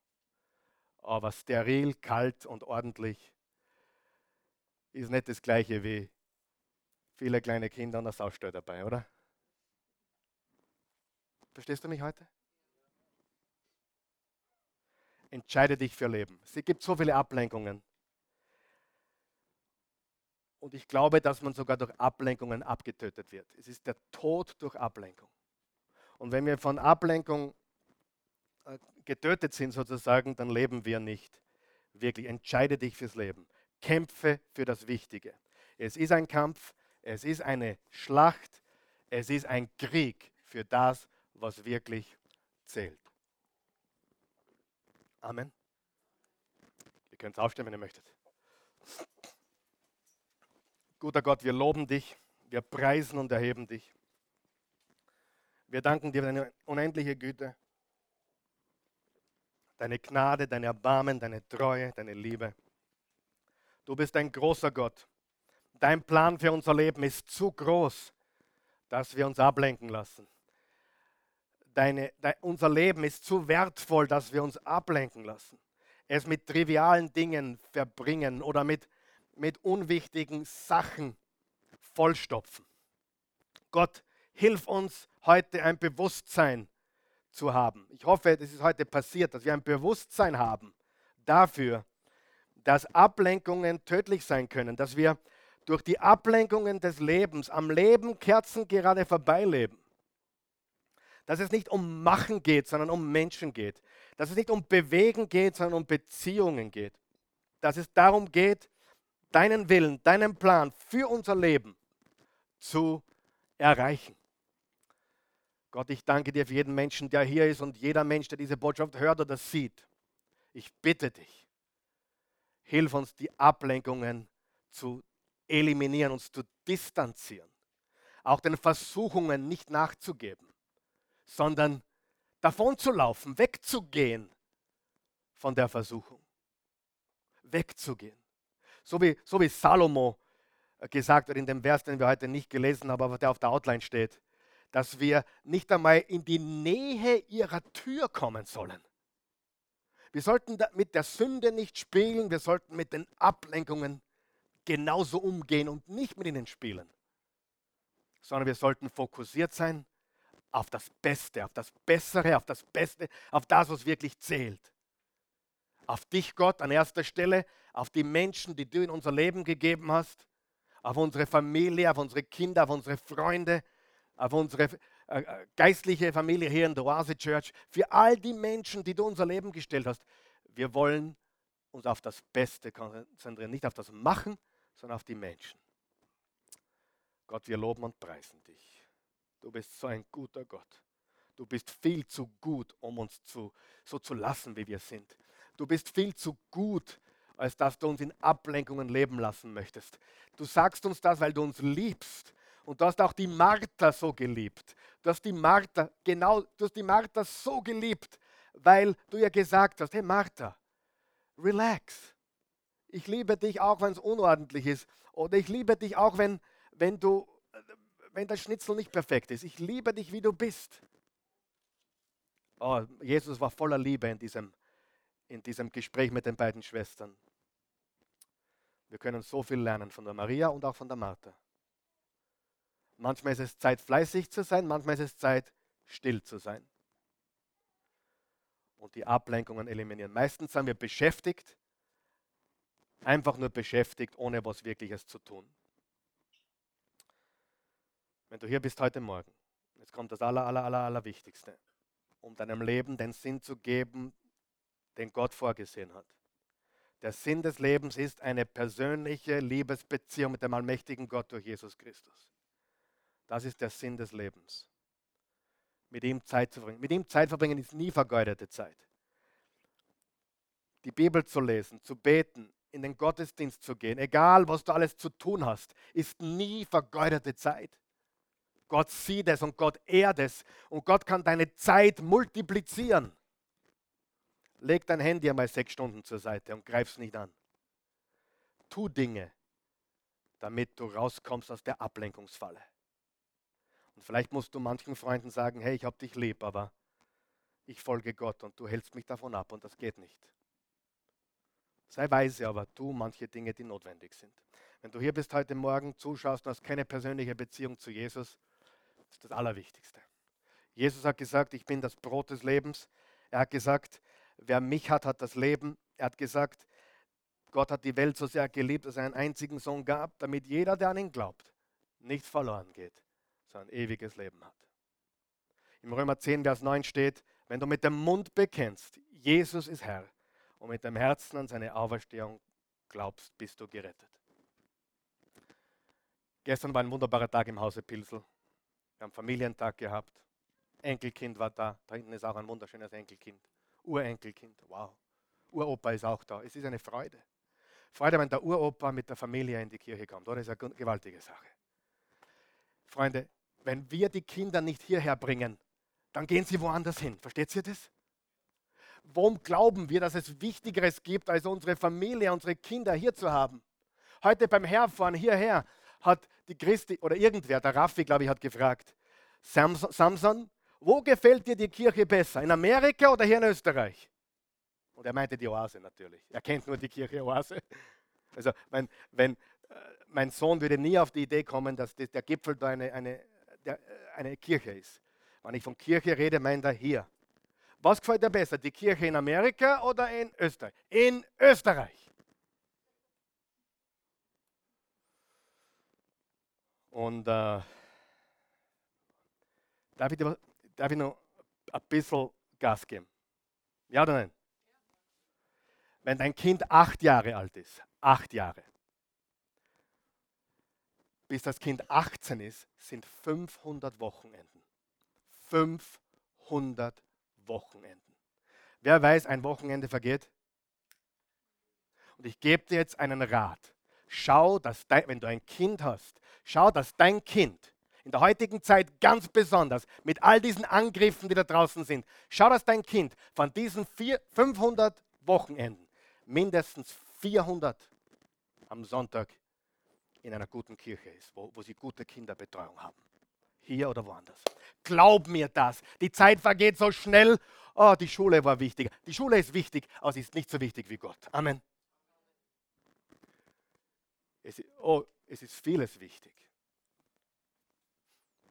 Aber steril, kalt und ordentlich ist nicht das gleiche wie viele kleine Kinder und das Saustall dabei, oder? Verstehst du mich heute? Entscheide dich für Leben. Es gibt so viele Ablenkungen. Und ich glaube, dass man sogar durch Ablenkungen abgetötet wird. Es ist der Tod durch Ablenkung. Und wenn wir von Ablenkung äh, getötet sind sozusagen, dann leben wir nicht wirklich. Entscheide dich fürs Leben. Kämpfe für das Wichtige. Es ist ein Kampf, es ist eine Schlacht, es ist ein Krieg für das, was wirklich zählt. Amen. Ihr könnt aufstehen, wenn ihr möchtet. Guter Gott, wir loben dich, wir preisen und erheben dich. Wir danken dir für deine unendliche Güte, deine Gnade, dein Erbarmen, deine Treue, deine Liebe. Du bist ein großer Gott. Dein Plan für unser Leben ist zu groß, dass wir uns ablenken lassen. Deine, de, unser Leben ist zu wertvoll, dass wir uns ablenken lassen. Es mit trivialen Dingen verbringen oder mit mit unwichtigen Sachen vollstopfen. Gott, hilf uns heute ein Bewusstsein zu haben. Ich hoffe, es ist heute passiert, dass wir ein Bewusstsein haben dafür, dass Ablenkungen tödlich sein können, dass wir durch die Ablenkungen des Lebens am Leben Kerzen gerade vorbeileben. Dass es nicht um Machen geht, sondern um Menschen geht. Dass es nicht um Bewegen geht, sondern um Beziehungen geht. Dass es darum geht, deinen Willen, deinen Plan für unser Leben zu erreichen. Gott, ich danke dir für jeden Menschen, der hier ist und jeder Mensch, der diese Botschaft hört oder sieht. Ich bitte dich, hilf uns, die Ablenkungen zu eliminieren, uns zu distanzieren. Auch den Versuchungen nicht nachzugeben, sondern davon zu laufen, wegzugehen von der Versuchung. Wegzugehen. So wie, so wie Salomo gesagt oder in dem Vers, den wir heute nicht gelesen haben, aber der auf der Outline steht, dass wir nicht einmal in die Nähe ihrer Tür kommen sollen. Wir sollten mit der Sünde nicht spielen, wir sollten mit den Ablenkungen genauso umgehen und nicht mit ihnen spielen, sondern wir sollten fokussiert sein auf das Beste, auf das Bessere, auf das Beste, auf das, was wirklich zählt. Auf dich, Gott, an erster Stelle, auf die Menschen, die du in unser Leben gegeben hast, auf unsere Familie, auf unsere Kinder, auf unsere Freunde, auf unsere äh, äh, geistliche Familie hier in der Oase Church, für all die Menschen, die du unser Leben gestellt hast. Wir wollen uns auf das Beste konzentrieren, nicht auf das Machen, sondern auf die Menschen. Gott, wir loben und preisen dich. Du bist so ein guter Gott. Du bist viel zu gut, um uns zu, so zu lassen, wie wir sind. Du bist viel zu gut, als dass du uns in Ablenkungen leben lassen möchtest. Du sagst uns das, weil du uns liebst. Und du hast auch die Martha so geliebt. Du hast die Martha, genau, du hast die Martha so geliebt, weil du ihr gesagt hast, hey Martha, relax. Ich liebe dich auch, wenn es unordentlich ist. Oder ich liebe dich auch, wenn, wenn du, wenn der Schnitzel nicht perfekt ist. Ich liebe dich, wie du bist. Oh, Jesus war voller Liebe in diesem, in diesem Gespräch mit den beiden Schwestern. Wir können so viel lernen von der Maria und auch von der Martha. Manchmal ist es Zeit, fleißig zu sein, manchmal ist es Zeit, still zu sein. Und die Ablenkungen eliminieren. Meistens sind wir beschäftigt, einfach nur beschäftigt, ohne was Wirkliches zu tun. Wenn du hier bist heute Morgen, jetzt kommt das aller, aller, aller, aller um deinem Leben den Sinn zu geben, den Gott vorgesehen hat. Der Sinn des Lebens ist eine persönliche Liebesbeziehung mit dem allmächtigen Gott durch Jesus Christus. Das ist der Sinn des Lebens. Mit ihm Zeit zu verbringen. Mit ihm Zeit verbringen ist nie vergeudete Zeit. Die Bibel zu lesen, zu beten, in den Gottesdienst zu gehen, egal was du alles zu tun hast, ist nie vergeudete Zeit. Gott sieht es und Gott ehrt es und Gott kann deine Zeit multiplizieren. Leg dein Handy einmal sechs Stunden zur Seite und greif es nicht an. Tu Dinge, damit du rauskommst aus der Ablenkungsfalle. Und vielleicht musst du manchen Freunden sagen, hey, ich habe dich lieb, aber ich folge Gott und du hältst mich davon ab und das geht nicht. Sei weise, aber tu manche Dinge, die notwendig sind. Wenn du hier bist heute Morgen, zuschaust und hast keine persönliche Beziehung zu Jesus, ist das Allerwichtigste. Jesus hat gesagt, ich bin das Brot des Lebens. Er hat gesagt, Wer mich hat, hat das Leben. Er hat gesagt, Gott hat die Welt so sehr geliebt, dass er einen einzigen Sohn gab, damit jeder, der an ihn glaubt, nicht verloren geht, sondern ewiges Leben hat. Im Römer 10, Vers 9 steht, wenn du mit dem Mund bekennst, Jesus ist Herr, und mit dem Herzen an seine Auferstehung glaubst, bist du gerettet. Gestern war ein wunderbarer Tag im Hause Pilsel. Wir haben Familientag gehabt. Enkelkind war da. Da hinten ist auch ein wunderschönes Enkelkind. Urenkelkind. Wow. Uropa ist auch da. Es ist eine Freude. Freude, wenn der Uropa mit der Familie in die Kirche kommt. Oder? Das ist eine gewaltige Sache. Freunde, wenn wir die Kinder nicht hierher bringen, dann gehen sie woanders hin. Versteht ihr das? Warum glauben wir, dass es Wichtigeres gibt, als unsere Familie, unsere Kinder hier zu haben? Heute beim Herfahren hierher hat die Christi oder irgendwer, der Raffi, glaube ich, hat gefragt, Samson, wo gefällt dir die Kirche besser? In Amerika oder hier in Österreich? Und er meinte die Oase natürlich. Er kennt nur die Kirche Oase. Also wenn, wenn, äh, mein Sohn würde nie auf die Idee kommen, dass das, der Gipfel da eine, eine, äh, eine Kirche ist. Wenn ich von Kirche rede, meint er hier. Was gefällt dir besser, die Kirche in Amerika oder in Österreich? In Österreich. Und äh, darf ich Darf ich noch ein bisschen Gas geben? Ja oder nein? Wenn dein Kind acht Jahre alt ist, acht Jahre, bis das Kind 18 ist, sind 500 Wochenenden. 500 Wochenenden. Wer weiß, ein Wochenende vergeht? Und ich gebe dir jetzt einen Rat. Schau, dass dein, wenn du ein Kind hast, schau, dass dein Kind in der heutigen Zeit ganz besonders, mit all diesen Angriffen, die da draußen sind, schau, dass dein Kind von diesen vier, 500 Wochenenden mindestens 400 am Sonntag in einer guten Kirche ist, wo, wo sie gute Kinderbetreuung haben. Hier oder woanders. Glaub mir das. Die Zeit vergeht so schnell. Oh, die Schule war wichtig. Die Schule ist wichtig, aber sie ist nicht so wichtig wie Gott. Amen. Es, oh, es ist vieles wichtig.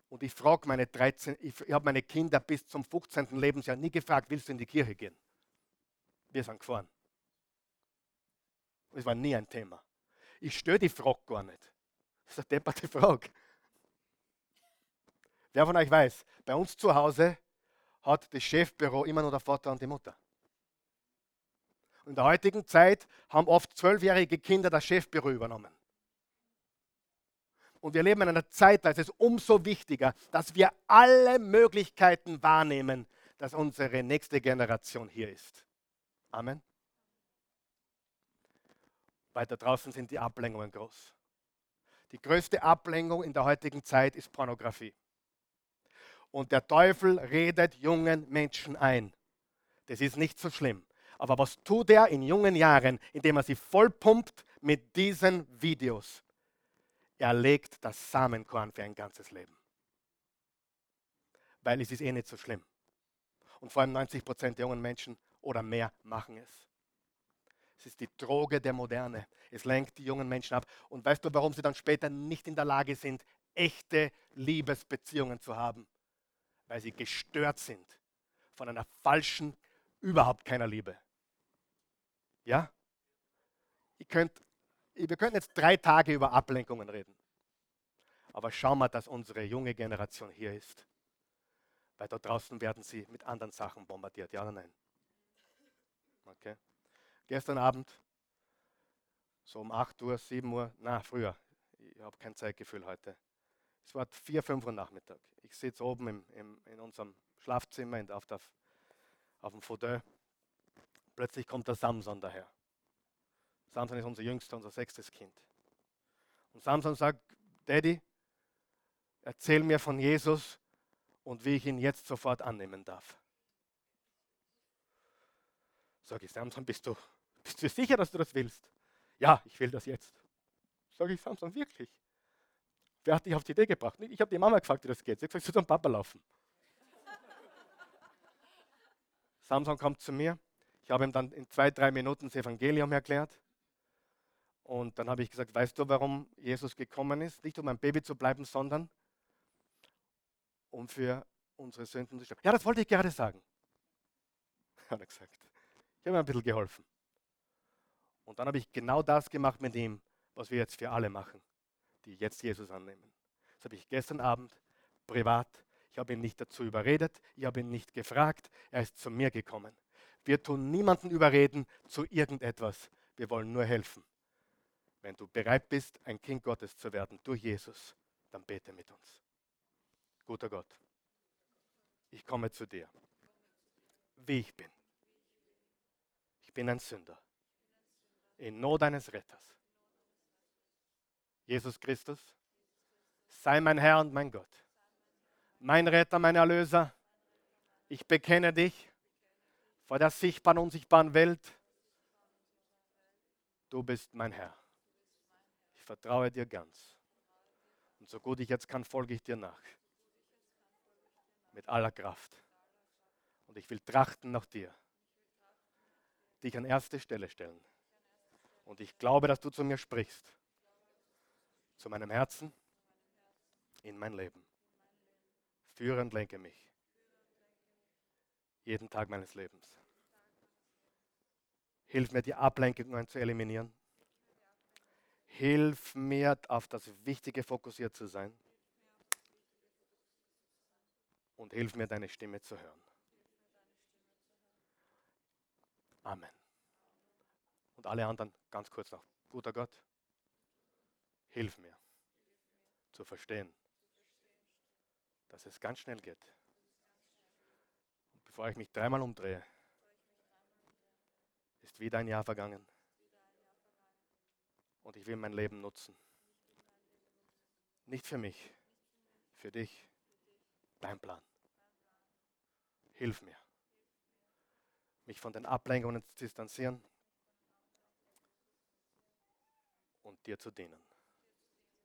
Und ich frage meine 13, ich, ich habe meine Kinder bis zum 15. Lebensjahr nie gefragt, willst du in die Kirche gehen? Wir sind gefahren. Es war nie ein Thema. Ich störe die Frage gar nicht. Das ist eine depperte Frage. Wer von euch weiß, bei uns zu Hause hat das Chefbüro immer nur der Vater und die Mutter. In der heutigen Zeit haben oft zwölfjährige Kinder das Chefbüro übernommen. Und wir leben in einer Zeit, da ist es umso wichtiger, dass wir alle Möglichkeiten wahrnehmen, dass unsere nächste Generation hier ist. Amen. Weiter draußen sind die Ablenkungen groß. Die größte Ablenkung in der heutigen Zeit ist Pornografie. Und der Teufel redet jungen Menschen ein. Das ist nicht so schlimm. Aber was tut er in jungen Jahren, indem er sie vollpumpt mit diesen Videos? Er legt das Samenkorn für ein ganzes Leben. Weil es ist eh nicht so schlimm. Und vor allem 90 Prozent der jungen Menschen oder mehr machen es. Es ist die Droge der Moderne. Es lenkt die jungen Menschen ab. Und weißt du, warum sie dann später nicht in der Lage sind, echte Liebesbeziehungen zu haben? Weil sie gestört sind von einer falschen, überhaupt keiner Liebe. Ja? Ihr könnt wir können jetzt drei Tage über Ablenkungen reden. Aber schauen wir, dass unsere junge Generation hier ist. Weil da draußen werden sie mit anderen Sachen bombardiert. Ja oder nein? Okay. Gestern Abend, so um 8 Uhr, 7 Uhr, na früher, ich habe kein Zeitgefühl heute. Es war 4, 5 Uhr Nachmittag. Ich sitze oben im, im, in unserem Schlafzimmer in, auf, der, auf dem Fauteuil. Plötzlich kommt der Samson daher. Samson ist unser jüngster, unser sechstes Kind. Und Samson sagt, Daddy, erzähl mir von Jesus und wie ich ihn jetzt sofort annehmen darf. Sag ich, Samson, bist du, bist du sicher, dass du das willst? Ja, ich will das jetzt. Sag ich, Samson, wirklich? Wer hat dich auf die Idee gebracht? Ich habe die Mama gefragt, wie das geht. Sie hat gesagt, du zum Papa laufen. [laughs] Samson kommt zu mir. Ich habe ihm dann in zwei, drei Minuten das Evangelium erklärt. Und dann habe ich gesagt, weißt du, warum Jesus gekommen ist? Nicht um ein Baby zu bleiben, sondern um für unsere Sünden zu sterben. Ja, das wollte ich gerade sagen. [laughs] Hat er gesagt. Ich habe ihm ein bisschen geholfen. Und dann habe ich genau das gemacht mit ihm, was wir jetzt für alle machen, die jetzt Jesus annehmen. Das habe ich gestern Abend privat, ich habe ihn nicht dazu überredet, ich habe ihn nicht gefragt, er ist zu mir gekommen. Wir tun niemanden überreden zu irgendetwas, wir wollen nur helfen. Wenn du bereit bist, ein Kind Gottes zu werden durch Jesus, dann bete mit uns. Guter Gott, ich komme zu dir, wie ich bin. Ich bin ein Sünder, in Not eines Retters. Jesus Christus, sei mein Herr und mein Gott, mein Retter, mein Erlöser. Ich bekenne dich vor der sichtbaren, unsichtbaren Welt. Du bist mein Herr vertraue dir ganz. Und so gut ich jetzt kann, folge ich dir nach. Mit aller Kraft. Und ich will trachten nach dir. Dich an erste Stelle stellen. Und ich glaube, dass du zu mir sprichst. Zu meinem Herzen, in mein Leben. Führe und lenke mich. Jeden Tag meines Lebens. Hilf mir, die Ablenkungen zu eliminieren. Hilf mir, auf das Wichtige fokussiert zu sein. Und hilf mir, deine Stimme zu hören. Amen. Und alle anderen ganz kurz noch. Guter Gott, hilf mir zu verstehen, dass es ganz schnell geht. Und bevor ich mich dreimal umdrehe, ist wieder ein Jahr vergangen. Und ich will mein Leben nutzen. Nicht für mich, für dich, dein Plan. Hilf mir, mich von den Ablenkungen zu distanzieren und dir zu dienen.